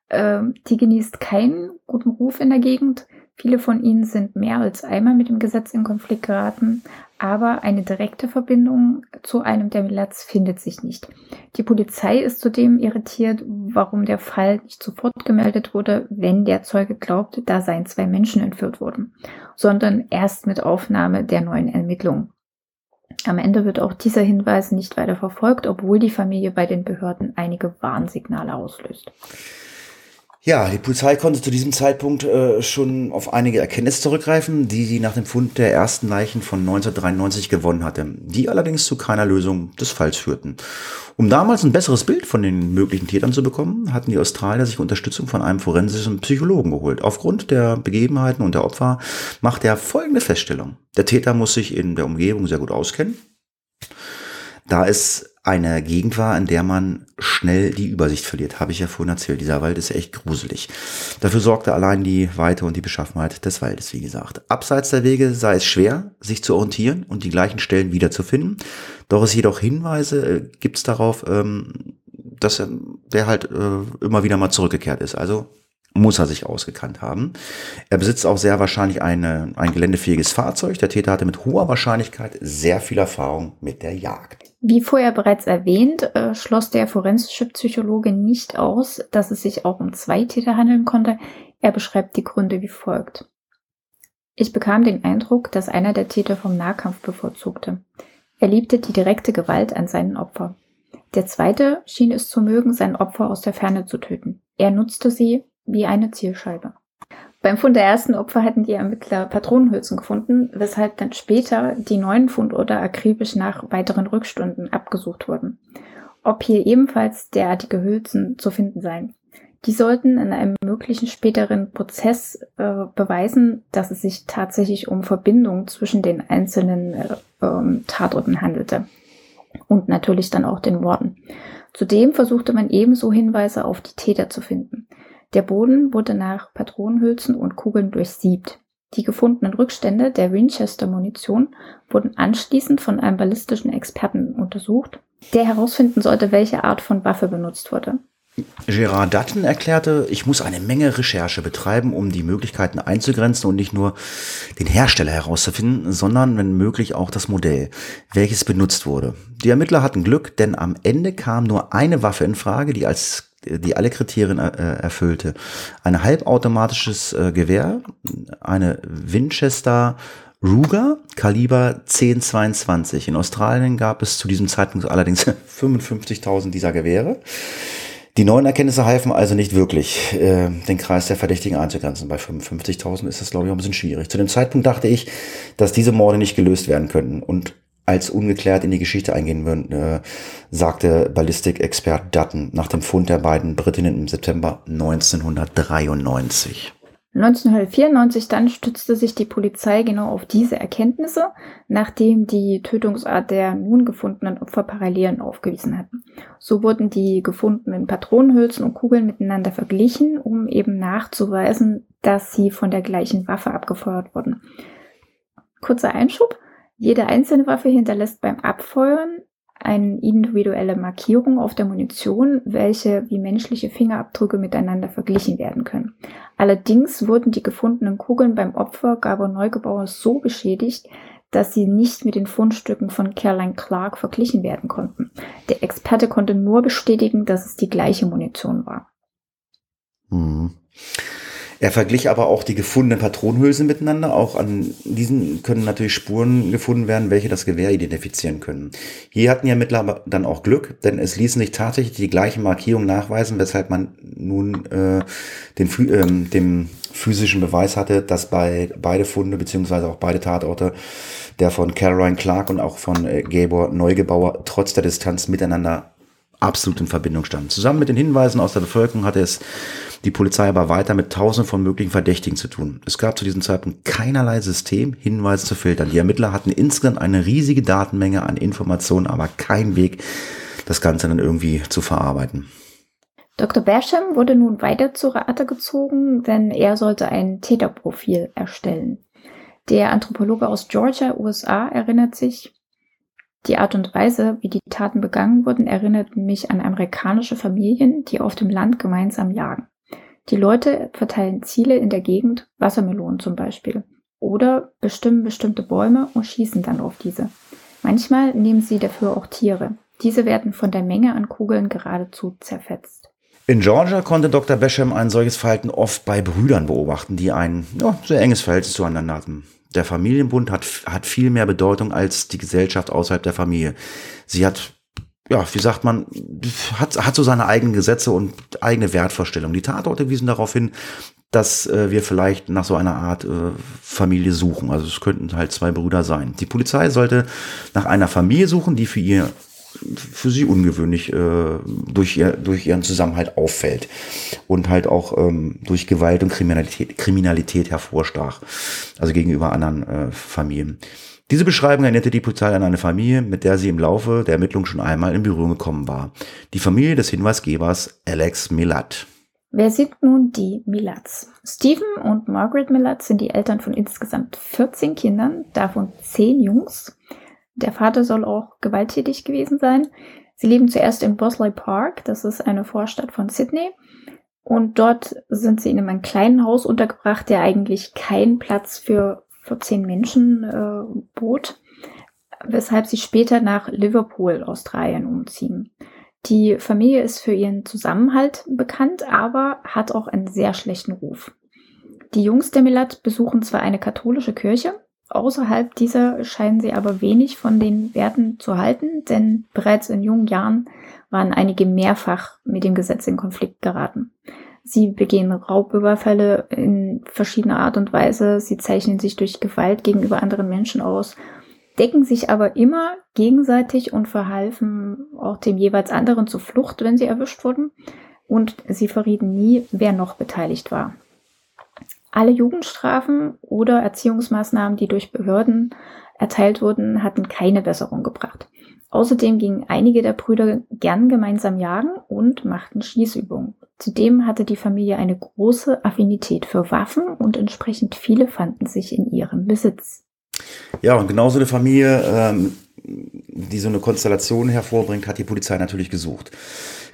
Ähm, die genießt keinen guten Ruf in der Gegend. Viele von ihnen sind mehr als einmal mit dem Gesetz in Konflikt geraten, aber eine direkte Verbindung zu einem der Milats findet sich nicht. Die Polizei ist zudem irritiert, warum der Fall nicht sofort gemeldet wurde, wenn der Zeuge glaubte, da seien zwei Menschen entführt worden, sondern erst mit Aufnahme der neuen Ermittlungen. Am Ende wird auch dieser Hinweis nicht weiter verfolgt, obwohl die Familie bei den Behörden einige Warnsignale auslöst. Ja, die Polizei konnte zu diesem Zeitpunkt äh, schon auf einige Erkenntnisse zurückgreifen, die sie nach dem Fund der ersten Leichen von 1993 gewonnen hatte, die allerdings zu keiner Lösung des Falls führten. Um damals ein besseres Bild von den möglichen Tätern zu bekommen, hatten die Australier sich Unterstützung von einem forensischen Psychologen geholt. Aufgrund der Begebenheiten und der Opfer macht er folgende Feststellung. Der Täter muss sich in der Umgebung sehr gut auskennen, da es eine Gegend war, in der man schnell die Übersicht verliert, habe ich ja vorhin erzählt. Dieser Wald ist echt gruselig. Dafür sorgte allein die Weite und die Beschaffenheit des Waldes, wie gesagt. Abseits der Wege sei es schwer, sich zu orientieren und die gleichen Stellen wiederzufinden. Doch es jedoch Hinweise äh, gibt es darauf, ähm, dass er, der halt äh, immer wieder mal zurückgekehrt ist. Also muss er sich ausgekannt haben. Er besitzt auch sehr wahrscheinlich eine, ein geländefähiges Fahrzeug. Der Täter hatte mit hoher Wahrscheinlichkeit sehr viel Erfahrung mit der Jagd. Wie vorher bereits erwähnt, äh, schloss der forensische Psychologe nicht aus, dass es sich auch um zwei Täter handeln konnte. Er beschreibt die Gründe wie folgt. Ich bekam den Eindruck, dass einer der Täter vom Nahkampf bevorzugte. Er liebte die direkte Gewalt an seinen Opfer. Der zweite schien es zu mögen, sein Opfer aus der Ferne zu töten. Er nutzte sie, wie eine Zielscheibe. Beim Fund der ersten Opfer hatten die Ermittler Patronenhülsen gefunden, weshalb dann später die neuen Fundorte akribisch nach weiteren Rückstunden abgesucht wurden. Ob hier ebenfalls derartige Hülsen zu finden seien. Die sollten in einem möglichen späteren Prozess äh, beweisen, dass es sich tatsächlich um Verbindungen zwischen den einzelnen äh, ähm, Tatorten handelte. Und natürlich dann auch den Morden. Zudem versuchte man ebenso Hinweise auf die Täter zu finden. Der Boden wurde nach Patronenhülsen und Kugeln durchsiebt. Die gefundenen Rückstände der Winchester-Munition wurden anschließend von einem ballistischen Experten untersucht, der herausfinden sollte, welche Art von Waffe benutzt wurde. Gerard Dutton erklärte, ich muss eine Menge Recherche betreiben, um die Möglichkeiten einzugrenzen und nicht nur den Hersteller herauszufinden, sondern wenn möglich auch das Modell, welches benutzt wurde. Die Ermittler hatten Glück, denn am Ende kam nur eine Waffe in Frage, die als die alle Kriterien äh, erfüllte. Ein halbautomatisches äh, Gewehr, eine Winchester Ruger Kaliber 1022. In Australien gab es zu diesem Zeitpunkt allerdings (laughs) 55.000 dieser Gewehre. Die neuen Erkenntnisse halfen also nicht wirklich, äh, den Kreis der Verdächtigen einzugrenzen. Bei 55.000 ist das, glaube ich, auch ein bisschen schwierig. Zu dem Zeitpunkt dachte ich, dass diese Morde nicht gelöst werden könnten. Und als ungeklärt in die Geschichte eingehen würden, äh, sagte Ballistikexpert Dutton nach dem Fund der beiden Britinnen im September 1993. 1994 dann stützte sich die Polizei genau auf diese Erkenntnisse, nachdem die Tötungsart der nun gefundenen Opfer Parallelen aufgewiesen hatten. So wurden die gefundenen Patronenhülsen und Kugeln miteinander verglichen, um eben nachzuweisen, dass sie von der gleichen Waffe abgefeuert wurden. Kurzer Einschub. Jede einzelne Waffe hinterlässt beim Abfeuern eine individuelle Markierung auf der Munition, welche wie menschliche Fingerabdrücke miteinander verglichen werden können. Allerdings wurden die gefundenen Kugeln beim Opfer Gabor Neugebauer so beschädigt, dass sie nicht mit den Fundstücken von Caroline Clark verglichen werden konnten. Der Experte konnte nur bestätigen, dass es die gleiche Munition war. Mhm. Er verglich aber auch die gefundenen Patronenhülsen miteinander. Auch an diesen können natürlich Spuren gefunden werden, welche das Gewehr identifizieren können. Hier hatten ja mittlerweile dann auch Glück, denn es ließen sich tatsächlich die gleichen Markierungen nachweisen, weshalb man nun äh, den, äh, dem physischen Beweis hatte, dass bei beide Funde beziehungsweise auch beide Tatorte der von Caroline Clark und auch von äh, Gabor Neugebauer trotz der Distanz miteinander absolut in Verbindung standen. Zusammen mit den Hinweisen aus der Bevölkerung hatte es die Polizei aber weiter mit tausenden von möglichen Verdächtigen zu tun. Es gab zu diesem Zeitpunkt keinerlei System, Hinweise zu filtern. Die Ermittler hatten insgesamt eine riesige Datenmenge an Informationen, aber keinen Weg, das Ganze dann irgendwie zu verarbeiten. Dr. Basham wurde nun weiter zu Rate gezogen, denn er sollte ein Täterprofil erstellen. Der Anthropologe aus Georgia, USA, erinnert sich, die Art und Weise, wie die Taten begangen wurden, erinnert mich an amerikanische Familien, die auf dem Land gemeinsam jagen. Die Leute verteilen Ziele in der Gegend, Wassermelonen zum Beispiel, oder bestimmen bestimmte Bäume und schießen dann auf diese. Manchmal nehmen sie dafür auch Tiere. Diese werden von der Menge an Kugeln geradezu zerfetzt. In Georgia konnte Dr. Basham ein solches Verhalten oft bei Brüdern beobachten, die ein ja, sehr enges Verhältnis zueinander hatten. Der Familienbund hat, hat viel mehr Bedeutung als die Gesellschaft außerhalb der Familie. Sie hat, ja, wie sagt man, hat, hat so seine eigenen Gesetze und eigene Wertvorstellungen. Die Tatorte wiesen darauf hin, dass äh, wir vielleicht nach so einer Art äh, Familie suchen. Also es könnten halt zwei Brüder sein. Die Polizei sollte nach einer Familie suchen, die für ihr für sie ungewöhnlich äh, durch, ihr, durch ihren Zusammenhalt auffällt und halt auch ähm, durch Gewalt und Kriminalität, Kriminalität hervorstach, also gegenüber anderen äh, Familien. Diese Beschreibung erinnerte die Polizei an eine Familie, mit der sie im Laufe der Ermittlung schon einmal in Berührung gekommen war. Die Familie des Hinweisgebers Alex Milat. Wer sind nun die Milats? Stephen und Margaret Milat sind die Eltern von insgesamt 14 Kindern, davon 10 Jungs. Der Vater soll auch gewalttätig gewesen sein. Sie leben zuerst in Bosley Park, das ist eine Vorstadt von Sydney. Und dort sind sie in einem kleinen Haus untergebracht, der eigentlich keinen Platz für 14 Menschen äh, bot, weshalb sie später nach Liverpool, Australien umziehen. Die Familie ist für ihren Zusammenhalt bekannt, aber hat auch einen sehr schlechten Ruf. Die Jungs der Millat besuchen zwar eine katholische Kirche, Außerhalb dieser scheinen sie aber wenig von den Werten zu halten, denn bereits in jungen Jahren waren einige mehrfach mit dem Gesetz in Konflikt geraten. Sie begehen Raubüberfälle in verschiedener Art und Weise, sie zeichnen sich durch Gewalt gegenüber anderen Menschen aus, decken sich aber immer gegenseitig und verhalfen auch dem jeweils anderen zur Flucht, wenn sie erwischt wurden, und sie verrieten nie, wer noch beteiligt war. Alle Jugendstrafen oder Erziehungsmaßnahmen, die durch Behörden erteilt wurden, hatten keine Besserung gebracht. Außerdem gingen einige der Brüder gern gemeinsam jagen und machten Schießübungen. Zudem hatte die Familie eine große Affinität für Waffen und entsprechend viele fanden sich in ihrem Besitz. Ja, und genauso eine Familie, ähm, die so eine Konstellation hervorbringt, hat die Polizei natürlich gesucht.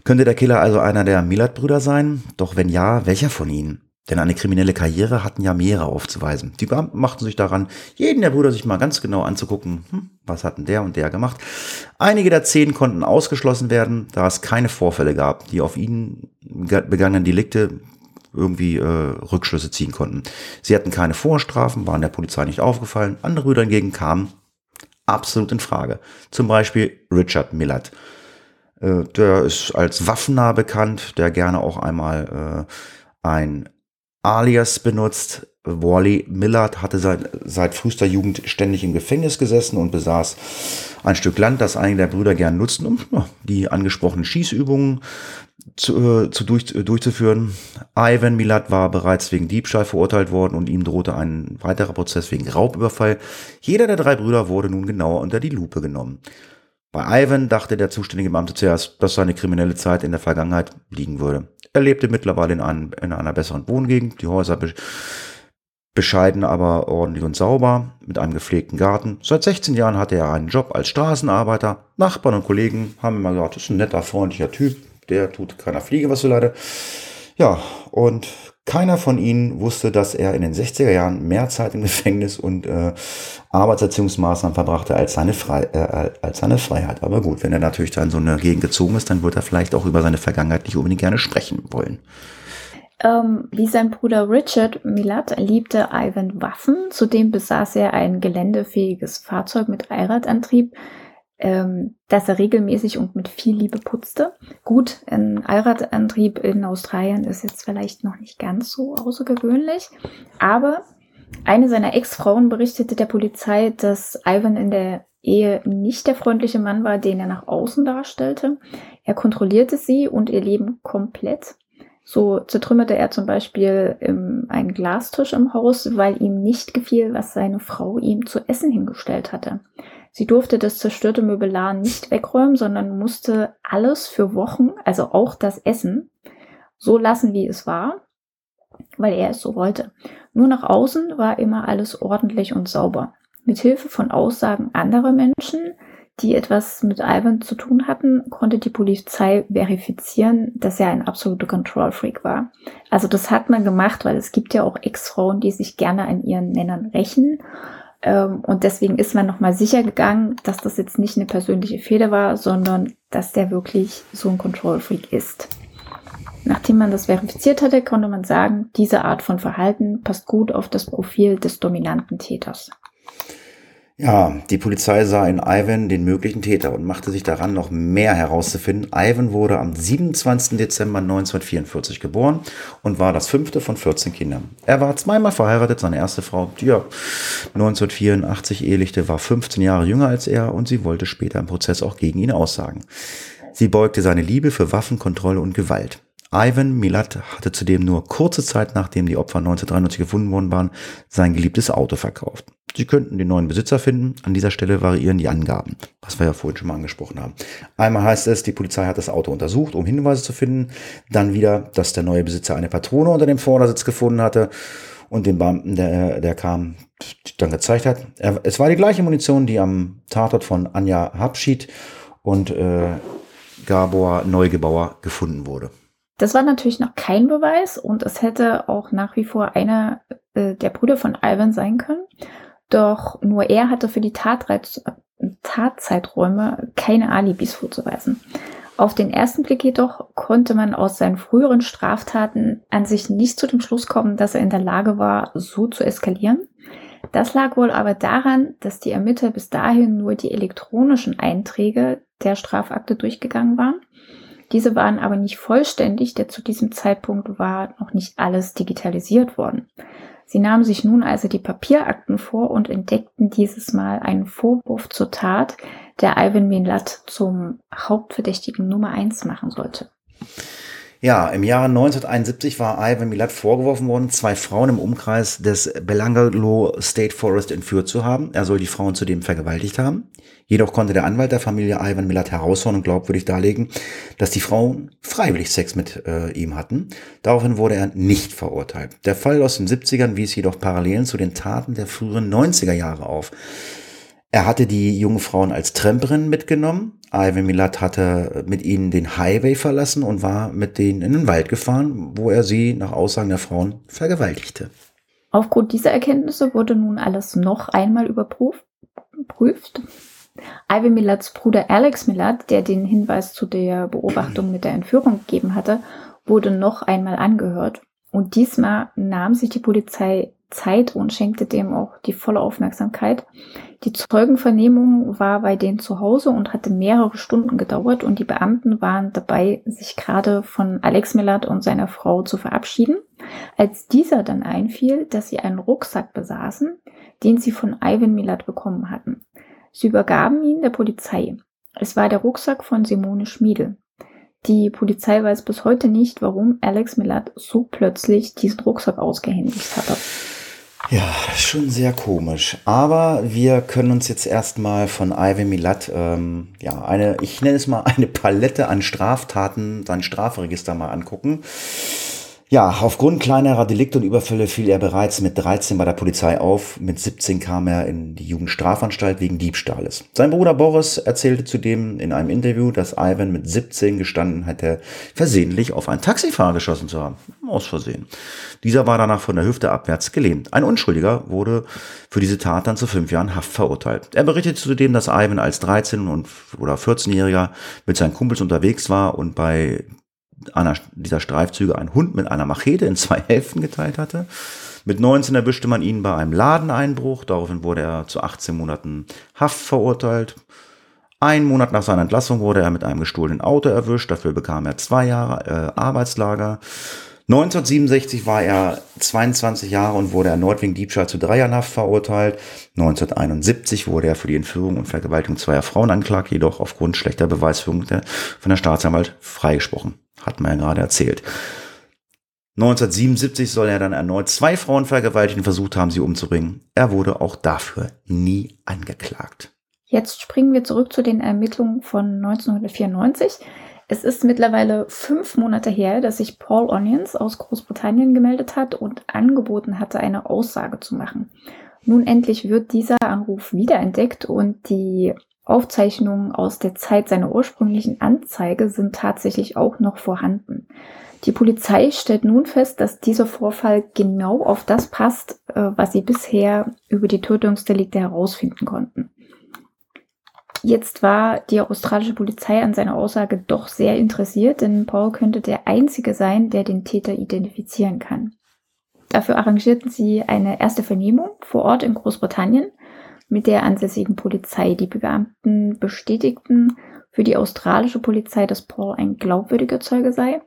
Könnte der Killer also einer der Milat-Brüder sein? Doch wenn ja, welcher von ihnen? Denn eine kriminelle Karriere hatten ja mehrere aufzuweisen. Die Beamten machten sich daran, jeden der Brüder sich mal ganz genau anzugucken, hm, was hatten der und der gemacht. Einige der zehn konnten ausgeschlossen werden, da es keine Vorfälle gab, die auf ihnen begangenen Delikte irgendwie äh, Rückschlüsse ziehen konnten. Sie hatten keine Vorstrafen, waren der Polizei nicht aufgefallen. Andere Brüder hingegen kamen absolut in Frage. Zum Beispiel Richard Millard. Äh, der ist als Waffennah bekannt, der gerne auch einmal äh, ein Alias benutzt. Wally Millard hatte seit, seit frühester Jugend ständig im Gefängnis gesessen und besaß ein Stück Land, das einige der Brüder gern nutzten, um die angesprochenen Schießübungen zu, äh, zu durch, äh, durchzuführen. Ivan Millard war bereits wegen Diebstahl verurteilt worden und ihm drohte ein weiterer Prozess wegen Raubüberfall. Jeder der drei Brüder wurde nun genauer unter die Lupe genommen. Bei Ivan dachte der zuständige Beamte zuerst, dass seine kriminelle Zeit in der Vergangenheit liegen würde. Er lebte mittlerweile in, einem, in einer besseren Wohngegend, die Häuser be bescheiden, aber ordentlich und sauber, mit einem gepflegten Garten. Seit 16 Jahren hatte er einen Job als Straßenarbeiter. Nachbarn und Kollegen haben immer gesagt, das ist ein netter, freundlicher Typ, der tut keiner Fliege was so leider. Ja, und keiner von ihnen wusste, dass er in den 60er Jahren mehr Zeit im Gefängnis und äh, Arbeitserziehungsmaßnahmen verbrachte als seine, Frei äh, als seine Freiheit. Aber gut, wenn er natürlich da in so eine Gegend gezogen ist, dann wird er vielleicht auch über seine Vergangenheit nicht unbedingt gerne sprechen wollen. Ähm, wie sein Bruder Richard Milat liebte Ivan Waffen. Zudem besaß er ein geländefähiges Fahrzeug mit Allradantrieb. Ähm, dass er regelmäßig und mit viel Liebe putzte. Gut, ein Allradantrieb in Australien ist jetzt vielleicht noch nicht ganz so außergewöhnlich, aber eine seiner Ex-Frauen berichtete der Polizei, dass Ivan in der Ehe nicht der freundliche Mann war, den er nach außen darstellte. Er kontrollierte sie und ihr Leben komplett. So zertrümmerte er zum Beispiel ähm, einen Glastisch im Haus, weil ihm nicht gefiel, was seine Frau ihm zu essen hingestellt hatte. Sie durfte das zerstörte Möbelar nicht wegräumen, sondern musste alles für Wochen, also auch das Essen, so lassen, wie es war, weil er es so wollte. Nur nach außen war immer alles ordentlich und sauber. Mit Hilfe von Aussagen anderer Menschen, die etwas mit Ivan zu tun hatten, konnte die Polizei verifizieren, dass er ein absoluter Control Freak war. Also das hat man gemacht, weil es gibt ja auch Ex-Frauen, die sich gerne an ihren Männern rächen. Ähm, und deswegen ist man nochmal sicher gegangen, dass das jetzt nicht eine persönliche Fehde war, sondern dass der wirklich so ein Control Freak ist. Nachdem man das verifiziert hatte, konnte man sagen, diese Art von Verhalten passt gut auf das Profil des dominanten Täters. Ja, die Polizei sah in Ivan den möglichen Täter und machte sich daran, noch mehr herauszufinden. Ivan wurde am 27. Dezember 1944 geboren und war das fünfte von 14 Kindern. Er war zweimal verheiratet, seine erste Frau, die ja 1984 ehelichte, war 15 Jahre jünger als er und sie wollte später im Prozess auch gegen ihn aussagen. Sie beugte seine Liebe für Waffenkontrolle und Gewalt. Ivan Milat hatte zudem nur kurze Zeit nachdem die Opfer 1993 gefunden worden waren, sein geliebtes Auto verkauft. Sie könnten den neuen Besitzer finden. An dieser Stelle variieren die Angaben, was wir ja vorhin schon mal angesprochen haben. Einmal heißt es, die Polizei hat das Auto untersucht, um Hinweise zu finden. Dann wieder, dass der neue Besitzer eine Patrone unter dem Vordersitz gefunden hatte und den Beamten, der, der kam, dann gezeigt hat. Es war die gleiche Munition, die am Tatort von Anja Habschied und äh, Gabor Neugebauer gefunden wurde. Das war natürlich noch kein Beweis und es hätte auch nach wie vor einer äh, der Brüder von Ivan sein können. Doch nur er hatte für die Tatreiz Tatzeiträume keine Alibis vorzuweisen. Auf den ersten Blick jedoch konnte man aus seinen früheren Straftaten an sich nicht zu dem Schluss kommen, dass er in der Lage war, so zu eskalieren. Das lag wohl aber daran, dass die Ermittler bis dahin nur die elektronischen Einträge der Strafakte durchgegangen waren. Diese waren aber nicht vollständig, denn zu diesem Zeitpunkt war noch nicht alles digitalisiert worden. Sie nahmen sich nun also die Papierakten vor und entdeckten dieses Mal einen Vorwurf zur Tat, der Ivan Milat zum Hauptverdächtigen Nummer eins machen sollte. Ja, im Jahre 1971 war Ivan Milat vorgeworfen worden, zwei Frauen im Umkreis des Belangalo State Forest entführt zu haben. Er soll die Frauen zudem vergewaltigt haben. Jedoch konnte der Anwalt der Familie Ivan Milat heraushauen und glaubwürdig darlegen, dass die Frauen freiwillig Sex mit äh, ihm hatten. Daraufhin wurde er nicht verurteilt. Der Fall aus den 70ern wies jedoch Parallelen zu den Taten der früheren 90er Jahre auf. Er hatte die jungen Frauen als Tramperin mitgenommen. Ivan Milat hatte mit ihnen den Highway verlassen und war mit denen in den Wald gefahren, wo er sie nach Aussagen der Frauen vergewaltigte. Aufgrund dieser Erkenntnisse wurde nun alles noch einmal überprüft. Ivan Milats Bruder Alex Milat, der den Hinweis zu der Beobachtung mit der Entführung gegeben hatte, wurde noch einmal angehört. Und diesmal nahm sich die Polizei Zeit und schenkte dem auch die volle Aufmerksamkeit. Die Zeugenvernehmung war bei denen zu Hause und hatte mehrere Stunden gedauert und die Beamten waren dabei, sich gerade von Alex Millard und seiner Frau zu verabschieden, als dieser dann einfiel, dass sie einen Rucksack besaßen, den sie von Ivan Millard bekommen hatten. Sie übergaben ihn der Polizei. Es war der Rucksack von Simone Schmiedel. Die Polizei weiß bis heute nicht, warum Alex Millard so plötzlich diesen Rucksack ausgehändigt hatte. Ja, schon sehr komisch. Aber wir können uns jetzt erstmal von Ivan Milat, ähm, ja, eine, ich nenne es mal eine Palette an Straftaten, sein Strafregister mal angucken. Ja, aufgrund kleinerer Delikte und Überfälle fiel er bereits mit 13 bei der Polizei auf. Mit 17 kam er in die Jugendstrafanstalt wegen Diebstahles. Sein Bruder Boris erzählte zudem in einem Interview, dass Ivan mit 17 gestanden hätte, versehentlich auf einen Taxifahrer geschossen zu haben. Aus Versehen. Dieser war danach von der Hüfte abwärts gelähmt. Ein Unschuldiger wurde für diese Tat dann zu fünf Jahren Haft verurteilt. Er berichtete zudem, dass Ivan als 13- und oder 14-Jähriger mit seinen Kumpels unterwegs war und bei einer dieser Streifzüge ein Hund mit einer Machete in zwei (laughs) Hälften geteilt hatte. Mit 19 erwischte man ihn bei einem Ladeneinbruch. Daraufhin wurde er zu 18 Monaten Haft verurteilt. Einen Monat nach seiner Entlassung wurde er mit einem gestohlenen Auto erwischt. Dafür bekam er zwei Jahre äh, Arbeitslager. 1967 war er 22 Jahre und wurde erneut wegen Diebstahl zu drei Jahren Haft verurteilt. 1971 wurde er für die Entführung und Vergewaltigung zweier Frauen anklagt, jedoch aufgrund schlechter Beweisführung der, von der Staatsanwalt freigesprochen. Hat man ja gerade erzählt. 1977 soll er dann erneut zwei Frauen vergewaltigen und versucht haben, sie umzubringen. Er wurde auch dafür nie angeklagt. Jetzt springen wir zurück zu den Ermittlungen von 1994. Es ist mittlerweile fünf Monate her, dass sich Paul Onions aus Großbritannien gemeldet hat und angeboten hatte, eine Aussage zu machen. Nun endlich wird dieser Anruf wiederentdeckt und die Aufzeichnungen aus der Zeit seiner ursprünglichen Anzeige sind tatsächlich auch noch vorhanden. Die Polizei stellt nun fest, dass dieser Vorfall genau auf das passt, äh, was sie bisher über die Tötungsdelikte herausfinden konnten. Jetzt war die australische Polizei an seiner Aussage doch sehr interessiert, denn Paul könnte der Einzige sein, der den Täter identifizieren kann. Dafür arrangierten sie eine erste Vernehmung vor Ort in Großbritannien mit der ansässigen Polizei. Die Beamten bestätigten für die australische Polizei, dass Paul ein glaubwürdiger Zeuge sei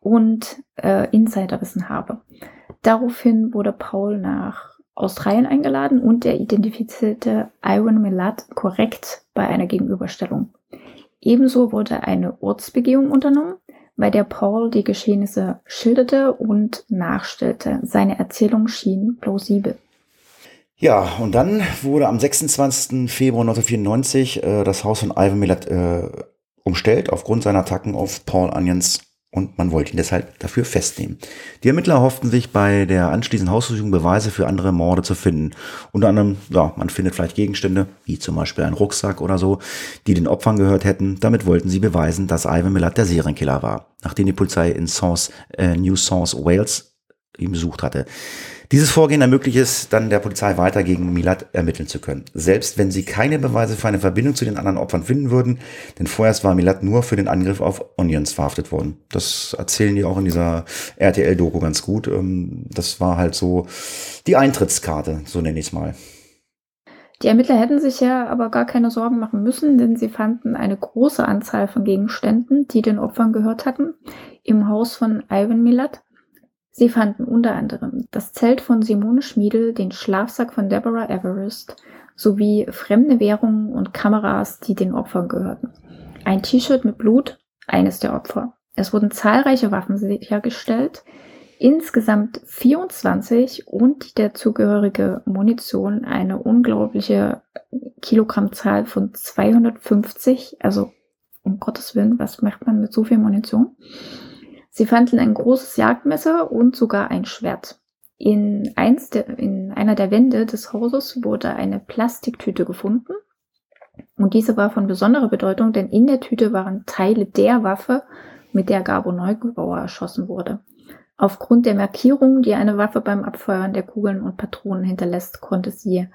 und äh, Insiderwissen habe. Daraufhin wurde Paul nach Australien eingeladen und er identifizierte Iron Milat korrekt bei einer Gegenüberstellung. Ebenso wurde eine Ortsbegehung unternommen, bei der Paul die Geschehnisse schilderte und nachstellte. Seine Erzählung schien plausibel. Ja, und dann wurde am 26. Februar 1994 äh, das Haus von Ivan Milat äh, umstellt aufgrund seiner Attacken auf Paul Onions und man wollte ihn deshalb dafür festnehmen. Die Ermittler hofften sich bei der anschließenden Hausdurchsuchung Beweise für andere Morde zu finden. Unter anderem, ja, man findet vielleicht Gegenstände, wie zum Beispiel ein Rucksack oder so, die den Opfern gehört hätten. Damit wollten sie beweisen, dass Ivan Millard der Serienkiller war. Nachdem die Polizei in South, äh, New South Wales ihn besucht hatte. Dieses Vorgehen ermöglicht es dann der Polizei weiter gegen Milad ermitteln zu können. Selbst wenn sie keine Beweise für eine Verbindung zu den anderen Opfern finden würden, denn vorerst war Milad nur für den Angriff auf Onions verhaftet worden. Das erzählen die auch in dieser RTL-Doku ganz gut. Ähm, das war halt so die Eintrittskarte, so nenne ich es mal. Die Ermittler hätten sich ja aber gar keine Sorgen machen müssen, denn sie fanden eine große Anzahl von Gegenständen, die den Opfern gehört hatten, im Haus von Ivan Milad. Sie fanden unter anderem das Zelt von Simone Schmiedel, den Schlafsack von Deborah Everest sowie fremde Währungen und Kameras, die den Opfern gehörten. Ein T-Shirt mit Blut, eines der Opfer. Es wurden zahlreiche Waffen sichergestellt, insgesamt 24 und die dazugehörige Munition eine unglaubliche Kilogrammzahl von 250, also um Gottes Willen, was macht man mit so viel Munition? Sie fanden ein großes Jagdmesser und sogar ein Schwert. In, eins der, in einer der Wände des Hauses wurde eine Plastiktüte gefunden. Und diese war von besonderer Bedeutung, denn in der Tüte waren Teile der Waffe, mit der Gabo Neugebauer erschossen wurde. Aufgrund der Markierung, die eine Waffe beim Abfeuern der Kugeln und Patronen hinterlässt, konnte sie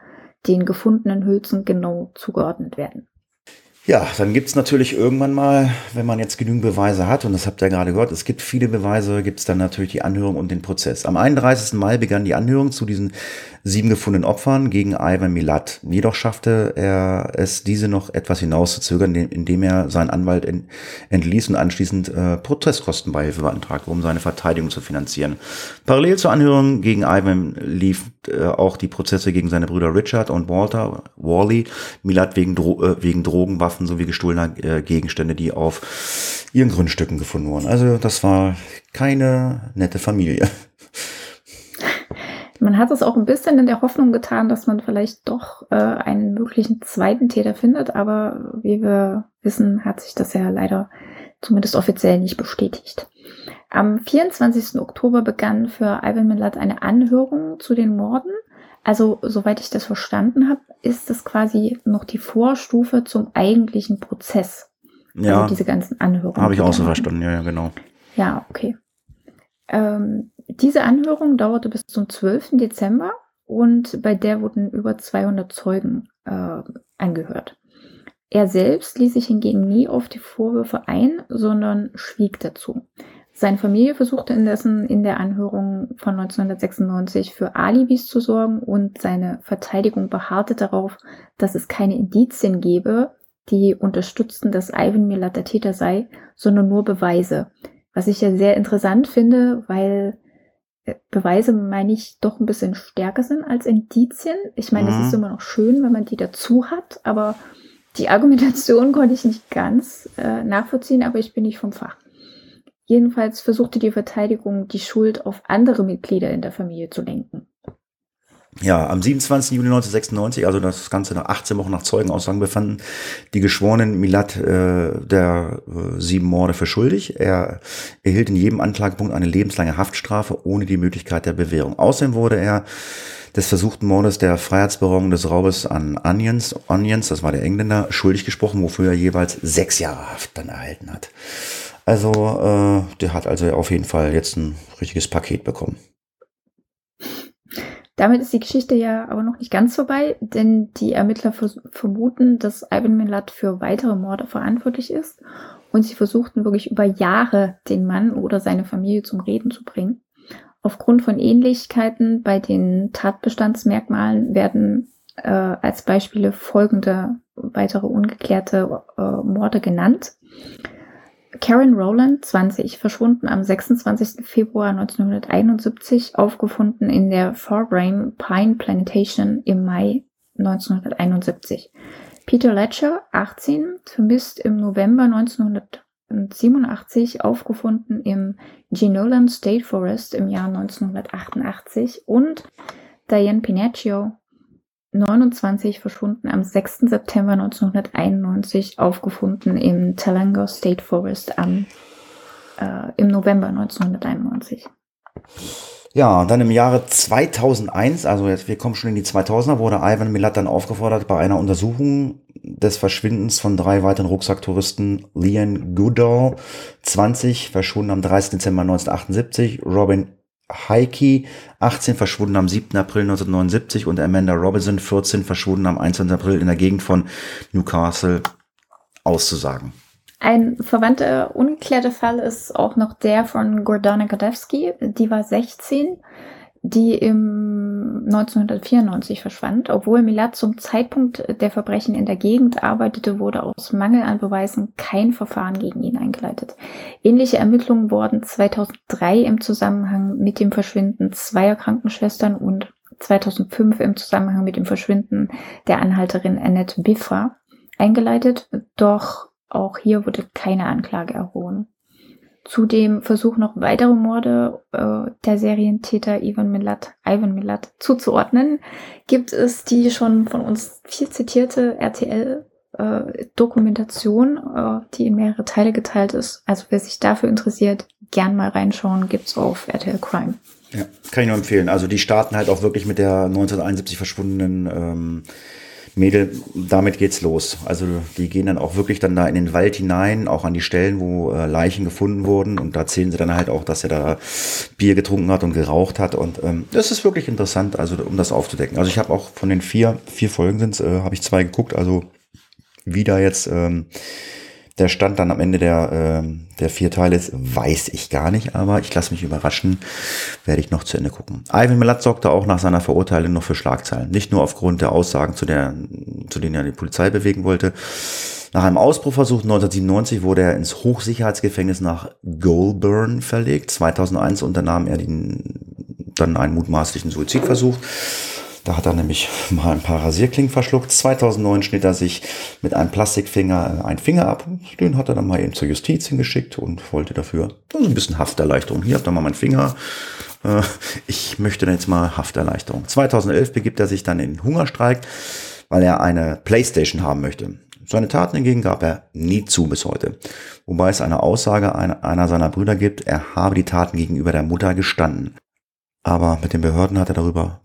den gefundenen Hülsen genau zugeordnet werden. Ja, dann gibt's natürlich irgendwann mal, wenn man jetzt genügend Beweise hat, und das habt ihr gerade gehört, es gibt viele Beweise, gibt's dann natürlich die Anhörung und den Prozess. Am 31. Mai begann die Anhörung zu diesen sieben gefundenen Opfern gegen Ivan Milat. Jedoch schaffte er es, diese noch etwas hinauszuzögern, indem er seinen Anwalt entließ und anschließend äh, Protestkostenbeihilfe beantragte, um seine Verteidigung zu finanzieren. Parallel zur Anhörung gegen Ivan lief äh, auch die Prozesse gegen seine Brüder Richard und Walter Wally, Milat wegen, Dro äh, wegen Drogen, Waffen sowie gestohlener äh, Gegenstände, die auf ihren Grundstücken gefunden wurden. Also das war keine nette Familie. Man hat es auch ein bisschen in der Hoffnung getan, dass man vielleicht doch äh, einen möglichen zweiten Täter findet, aber wie wir wissen, hat sich das ja leider zumindest offiziell nicht bestätigt. Am 24. Oktober begann für Ivan Millat eine Anhörung zu den Morden. Also, soweit ich das verstanden habe, ist es quasi noch die Vorstufe zum eigentlichen Prozess. Also ja. Also diese ganzen Anhörungen. Habe ich auch so verstanden, ja, ja, genau. Ja, okay. Ähm, diese Anhörung dauerte bis zum 12. Dezember und bei der wurden über 200 Zeugen äh, angehört. Er selbst ließ sich hingegen nie auf die Vorwürfe ein, sondern schwieg dazu. Seine Familie versuchte indessen in der Anhörung von 1996 für Alibis zu sorgen und seine Verteidigung beharrte darauf, dass es keine Indizien gebe, die unterstützten, dass Ivan Milat der Täter sei, sondern nur Beweise. Was ich ja sehr interessant finde, weil Beweise, meine ich, doch ein bisschen stärker sind als Indizien. Ich meine, es Mhm. ist immer noch schön, wenn man die dazu hat, aber die Argumentation (laughs) konnte ich nicht ganz äh, nachvollziehen, aber ich bin nicht vom Fach. Jedenfalls versuchte die Verteidigung, die Schuld auf andere Mitglieder in der Familie zu lenken. Ja, am 27. Juni 1996, also das Ganze nach 18 Wochen nach Zeugenaussagen, befanden die Geschworenen Milat äh, der äh, sieben Morde für schuldig. Er erhielt in jedem Anklagepunkt eine lebenslange Haftstrafe ohne die Möglichkeit der Bewährung. Außerdem wurde er des versuchten Mordes der Freiheitsberaubung des Raubes an Onions, Onions, das war der Engländer, schuldig gesprochen, wofür er jeweils sechs Jahre Haft dann erhalten hat. Also, äh, der hat also auf jeden Fall jetzt ein richtiges Paket bekommen. Damit ist die Geschichte ja aber noch nicht ganz vorbei, denn die Ermittler vermuten, dass Ivan Milat für weitere Morde verantwortlich ist und sie versuchten wirklich über Jahre den Mann oder seine Familie zum Reden zu bringen. Aufgrund von Ähnlichkeiten bei den Tatbestandsmerkmalen werden äh, als Beispiele folgende weitere ungeklärte äh, Morde genannt. Karen Rowland, 20, verschwunden am 26. Februar 1971, aufgefunden in der Forebrain Pine Plantation im Mai 1971. Peter Ledger, 18, vermisst im November 1987, aufgefunden im Genolan State Forest im Jahr 1988 und Diane Pinacchio, 29 verschwunden am 6. September 1991, aufgefunden im Telangor State Forest am, äh, im November 1991. Ja, dann im Jahre 2001, also jetzt, wir kommen schon in die 2000er, wurde Ivan Milat dann aufgefordert, bei einer Untersuchung des Verschwindens von drei weiteren Rucksacktouristen, Leon Goodall, 20, verschwunden am 30. Dezember 1978, Robin Heike, 18, verschwunden am 7. April 1979 und Amanda Robinson, 14, verschwunden am 21. April in der Gegend von Newcastle auszusagen. Ein verwandter, ungeklärter Fall ist auch noch der von Gordana Gadewski. Die war 16, die im 1994 verschwand. Obwohl Milat zum Zeitpunkt der Verbrechen in der Gegend arbeitete, wurde aus Mangel an Beweisen kein Verfahren gegen ihn eingeleitet. Ähnliche Ermittlungen wurden 2003 im Zusammenhang mit dem Verschwinden zweier Krankenschwestern und 2005 im Zusammenhang mit dem Verschwinden der Anhalterin Annette Biffa eingeleitet, doch auch hier wurde keine Anklage erhoben. Zu dem Versuch, noch weitere Morde äh, der Serientäter Ivan Milat, Ivan Milat zuzuordnen, gibt es die schon von uns viel zitierte RTL-Dokumentation, äh, die in mehrere Teile geteilt ist. Also wer sich dafür interessiert, gern mal reinschauen, gibt's auf RTL Crime. Ja, kann ich nur empfehlen. Also die starten halt auch wirklich mit der 1971 verschwundenen ähm, Mädel, damit geht's los. Also die gehen dann auch wirklich dann da in den Wald hinein, auch an die Stellen, wo äh, Leichen gefunden wurden. Und da erzählen sie dann halt auch, dass er da Bier getrunken hat und geraucht hat. Und ähm, das ist wirklich interessant, also um das aufzudecken. Also ich habe auch von den vier, vier Folgen sind's, äh, habe ich zwei geguckt. Also wie da jetzt ähm, der Stand dann am Ende der, ähm, der vier Teile ist, weiß ich gar nicht, aber ich lasse mich überraschen, werde ich noch zu Ende gucken. Ivan Milat sorgte auch nach seiner Verurteilung noch für Schlagzeilen. Nicht nur aufgrund der Aussagen, zu, der, zu denen er die Polizei bewegen wollte. Nach einem Ausbruchversuch 1997 wurde er ins Hochsicherheitsgefängnis nach Goulburn verlegt. 2001 unternahm er den, dann einen mutmaßlichen Suizidversuch. Da hat er nämlich (laughs) mal ein paar Rasierklingen verschluckt. 2009 schnitt er sich mit einem Plastikfinger äh, einen Finger ab. Den hat er dann mal eben zur Justiz hingeschickt und wollte dafür also ein bisschen Hafterleichterung. Hier habt ihr mal meinen Finger. Äh, Ich möchte jetzt mal Hafterleichterung. 2011 begibt er sich dann in Hungerstreik, weil er eine Playstation haben möchte. Seine Taten hingegen gab er nie zu bis heute. Wobei es eine Aussage einer seiner Brüder gibt, er habe die Taten gegenüber der Mutter gestanden. Aber mit den Behörden hat er darüber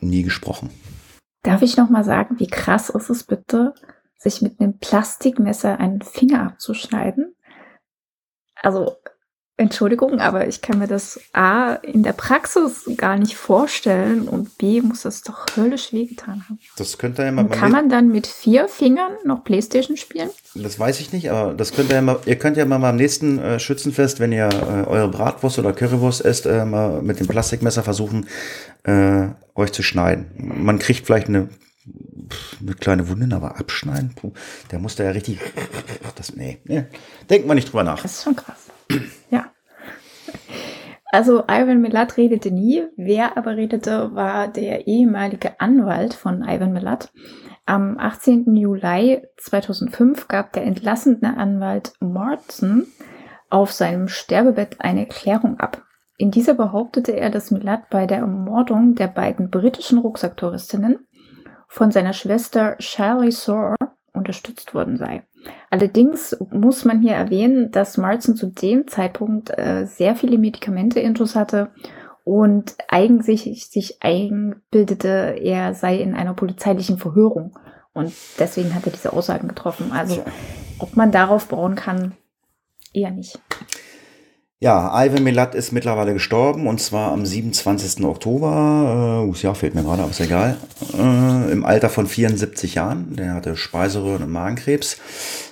nie gesprochen. Darf ich noch mal sagen, wie krass ist es bitte, sich mit einem Plastikmesser einen Finger abzuschneiden? Also, Entschuldigung, aber ich kann mir das A in der Praxis gar nicht vorstellen und B muss das doch höllisch wehgetan haben. Das könnte ja mal kann man dann mit vier Fingern noch Playstation spielen? Das weiß ich nicht, aber das könnt ihr ja mal, ihr könnt ja mal beim nächsten äh, Schützenfest, wenn ihr äh, eure Bratwurst oder Currywurst esst, äh, mal mit dem Plastikmesser versuchen, äh, euch zu schneiden. Man kriegt vielleicht eine eine kleine Wunde, aber abschneiden, puh, der musste ja richtig, das, nee, nee, denkt man nicht drüber nach. Das ist schon krass. ja. Also Ivan Milat redete nie. Wer aber redete, war der ehemalige Anwalt von Ivan Milat. Am 18. Juli 2005 gab der entlassene Anwalt Morton auf seinem Sterbebett eine Erklärung ab. In dieser behauptete er, dass Milat bei der Ermordung der beiden britischen Rucksacktouristinnen von seiner Schwester Charlie Soar unterstützt worden sei. Allerdings muss man hier erwähnen, dass Martin zu dem Zeitpunkt äh, sehr viele Medikamente intus hatte und eigentlich sich einbildete, er sei in einer polizeilichen Verhörung. Und deswegen hat er diese Aussagen getroffen. Also ob man darauf bauen kann, eher nicht. Ja, Ivan Milat ist mittlerweile gestorben und zwar am 27. Oktober. Äh, ja, fehlt mir gerade, aber ist egal. Äh, Im Alter von 74 Jahren. Der hatte Speiseröhren- und Magenkrebs.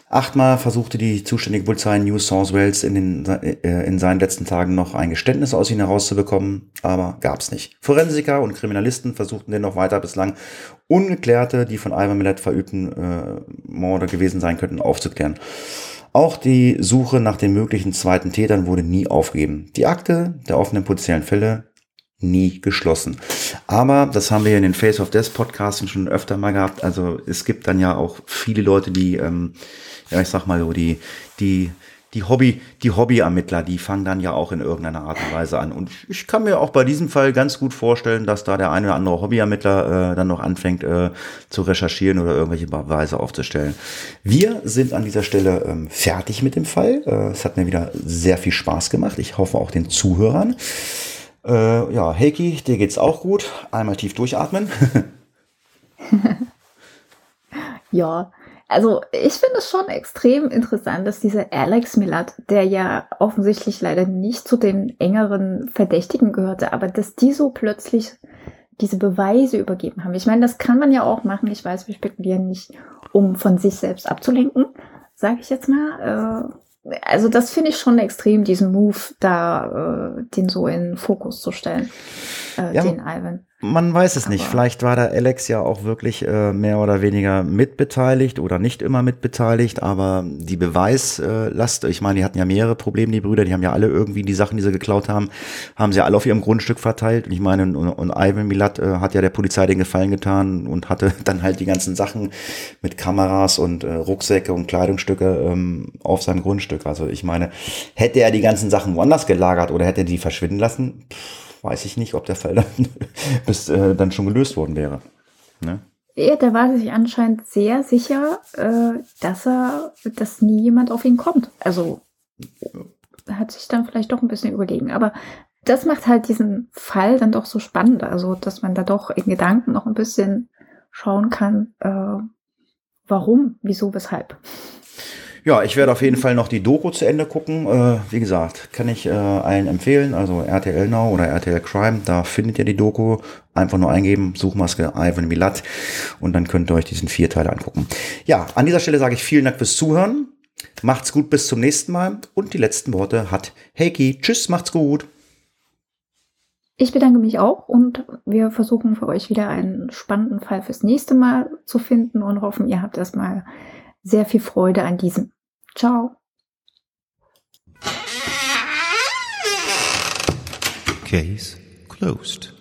Achtmal versuchte die zuständige Polizei New South Wales in, den, äh, in seinen letzten Tagen noch ein Geständnis aus ihm herauszubekommen, aber gab's nicht. Forensiker und Kriminalisten versuchten dennoch weiter bislang ungeklärte, die von Ivan Millet verübten äh, Morde gewesen sein könnten, aufzuklären. Auch die Suche nach den möglichen zweiten Tätern wurde nie aufgegeben. Die Akte der offenen potenziellen Fälle nie geschlossen. Aber das haben wir in den Face of Death Podcasten schon öfter mal gehabt. Also es gibt dann ja auch viele Leute, die, ähm, ja ich sag mal so, die, die die Hobby, die Hobbyermittler, die fangen dann ja auch in irgendeiner Art und Weise an. Und ich kann mir auch bei diesem Fall ganz gut vorstellen, dass da der eine oder andere Hobbyermittler äh, dann noch anfängt äh, zu recherchieren oder irgendwelche Beweise aufzustellen. Wir sind an dieser Stelle ähm, fertig mit dem Fall. Äh, es hat mir wieder sehr viel Spaß gemacht. Ich hoffe auch den Zuhörern. Äh, ja, Heiki, dir geht's auch gut. Einmal tief durchatmen. (laughs) ja, also ich finde es schon extrem interessant, dass dieser Alex Millard, der ja offensichtlich leider nicht zu den engeren Verdächtigen gehörte, aber dass die so plötzlich diese Beweise übergeben haben. Ich meine, das kann man ja auch machen. Ich weiß, wir spekulieren nicht, um von sich selbst abzulenken, sage ich jetzt mal. Äh, also das finde ich schon extrem, diesen Move da, äh, den so in Fokus zu stellen, äh, ja, den Ivan. Man weiß es nicht. Vielleicht war der Alex ja auch wirklich äh, mehr oder weniger mitbeteiligt oder nicht immer mitbeteiligt, aber die Beweislast, ich meine, die hatten ja mehrere Probleme, die Brüder, die haben ja alle irgendwie die Sachen, die sie geklaut haben, haben sie alle auf ihrem Grundstück verteilt. Und ich meine, und, und Ivan Milat äh, hat ja der Polizei den Gefallen getan und hatte (laughs) dann halt die ganzen Sachen mit Kameras und äh, Rucksäcke und Kleidungsstücke ähm, auf seinem Grundstück. Also ich meine, hätte er die ganzen Sachen woanders gelagert oder hätte er die verschwinden lassen, pff, weiß ich nicht, ob der Fall (laughs) dann, bis, äh, dann schon gelöst worden wäre. Ne? Ja, der war sich anscheinend sehr sicher, äh, dass er, dass nie jemand auf ihn kommt. Also hat sich dann vielleicht doch ein bisschen überlegen. Aber das macht halt diesen Fall dann doch so spannend. Also, dass man da doch in Gedanken noch ein bisschen schauen kann, äh, warum, wieso, weshalb. Ja, ich werde auf jeden Fall noch die Doku zu Ende gucken. Äh, wie gesagt, kann ich äh, allen empfehlen. Also RTL Now oder RTL Crime, da findet ihr die Doku. Einfach nur eingeben, Suchmaske Ivan Milat und dann könnt ihr euch diesen vier Teile angucken. Ja, an dieser Stelle sage ich vielen Dank fürs Zuhören. Macht's gut, bis zum nächsten Mal. Und die letzten Worte hat Heiki. Tschüss, macht's gut. Ich bedanke mich auch und wir versuchen für euch wieder einen spannenden Fall fürs nächste Mal zu finden und hoffen, ihr habt erstmal sehr viel Freude an diesem. Ciao. Case closed.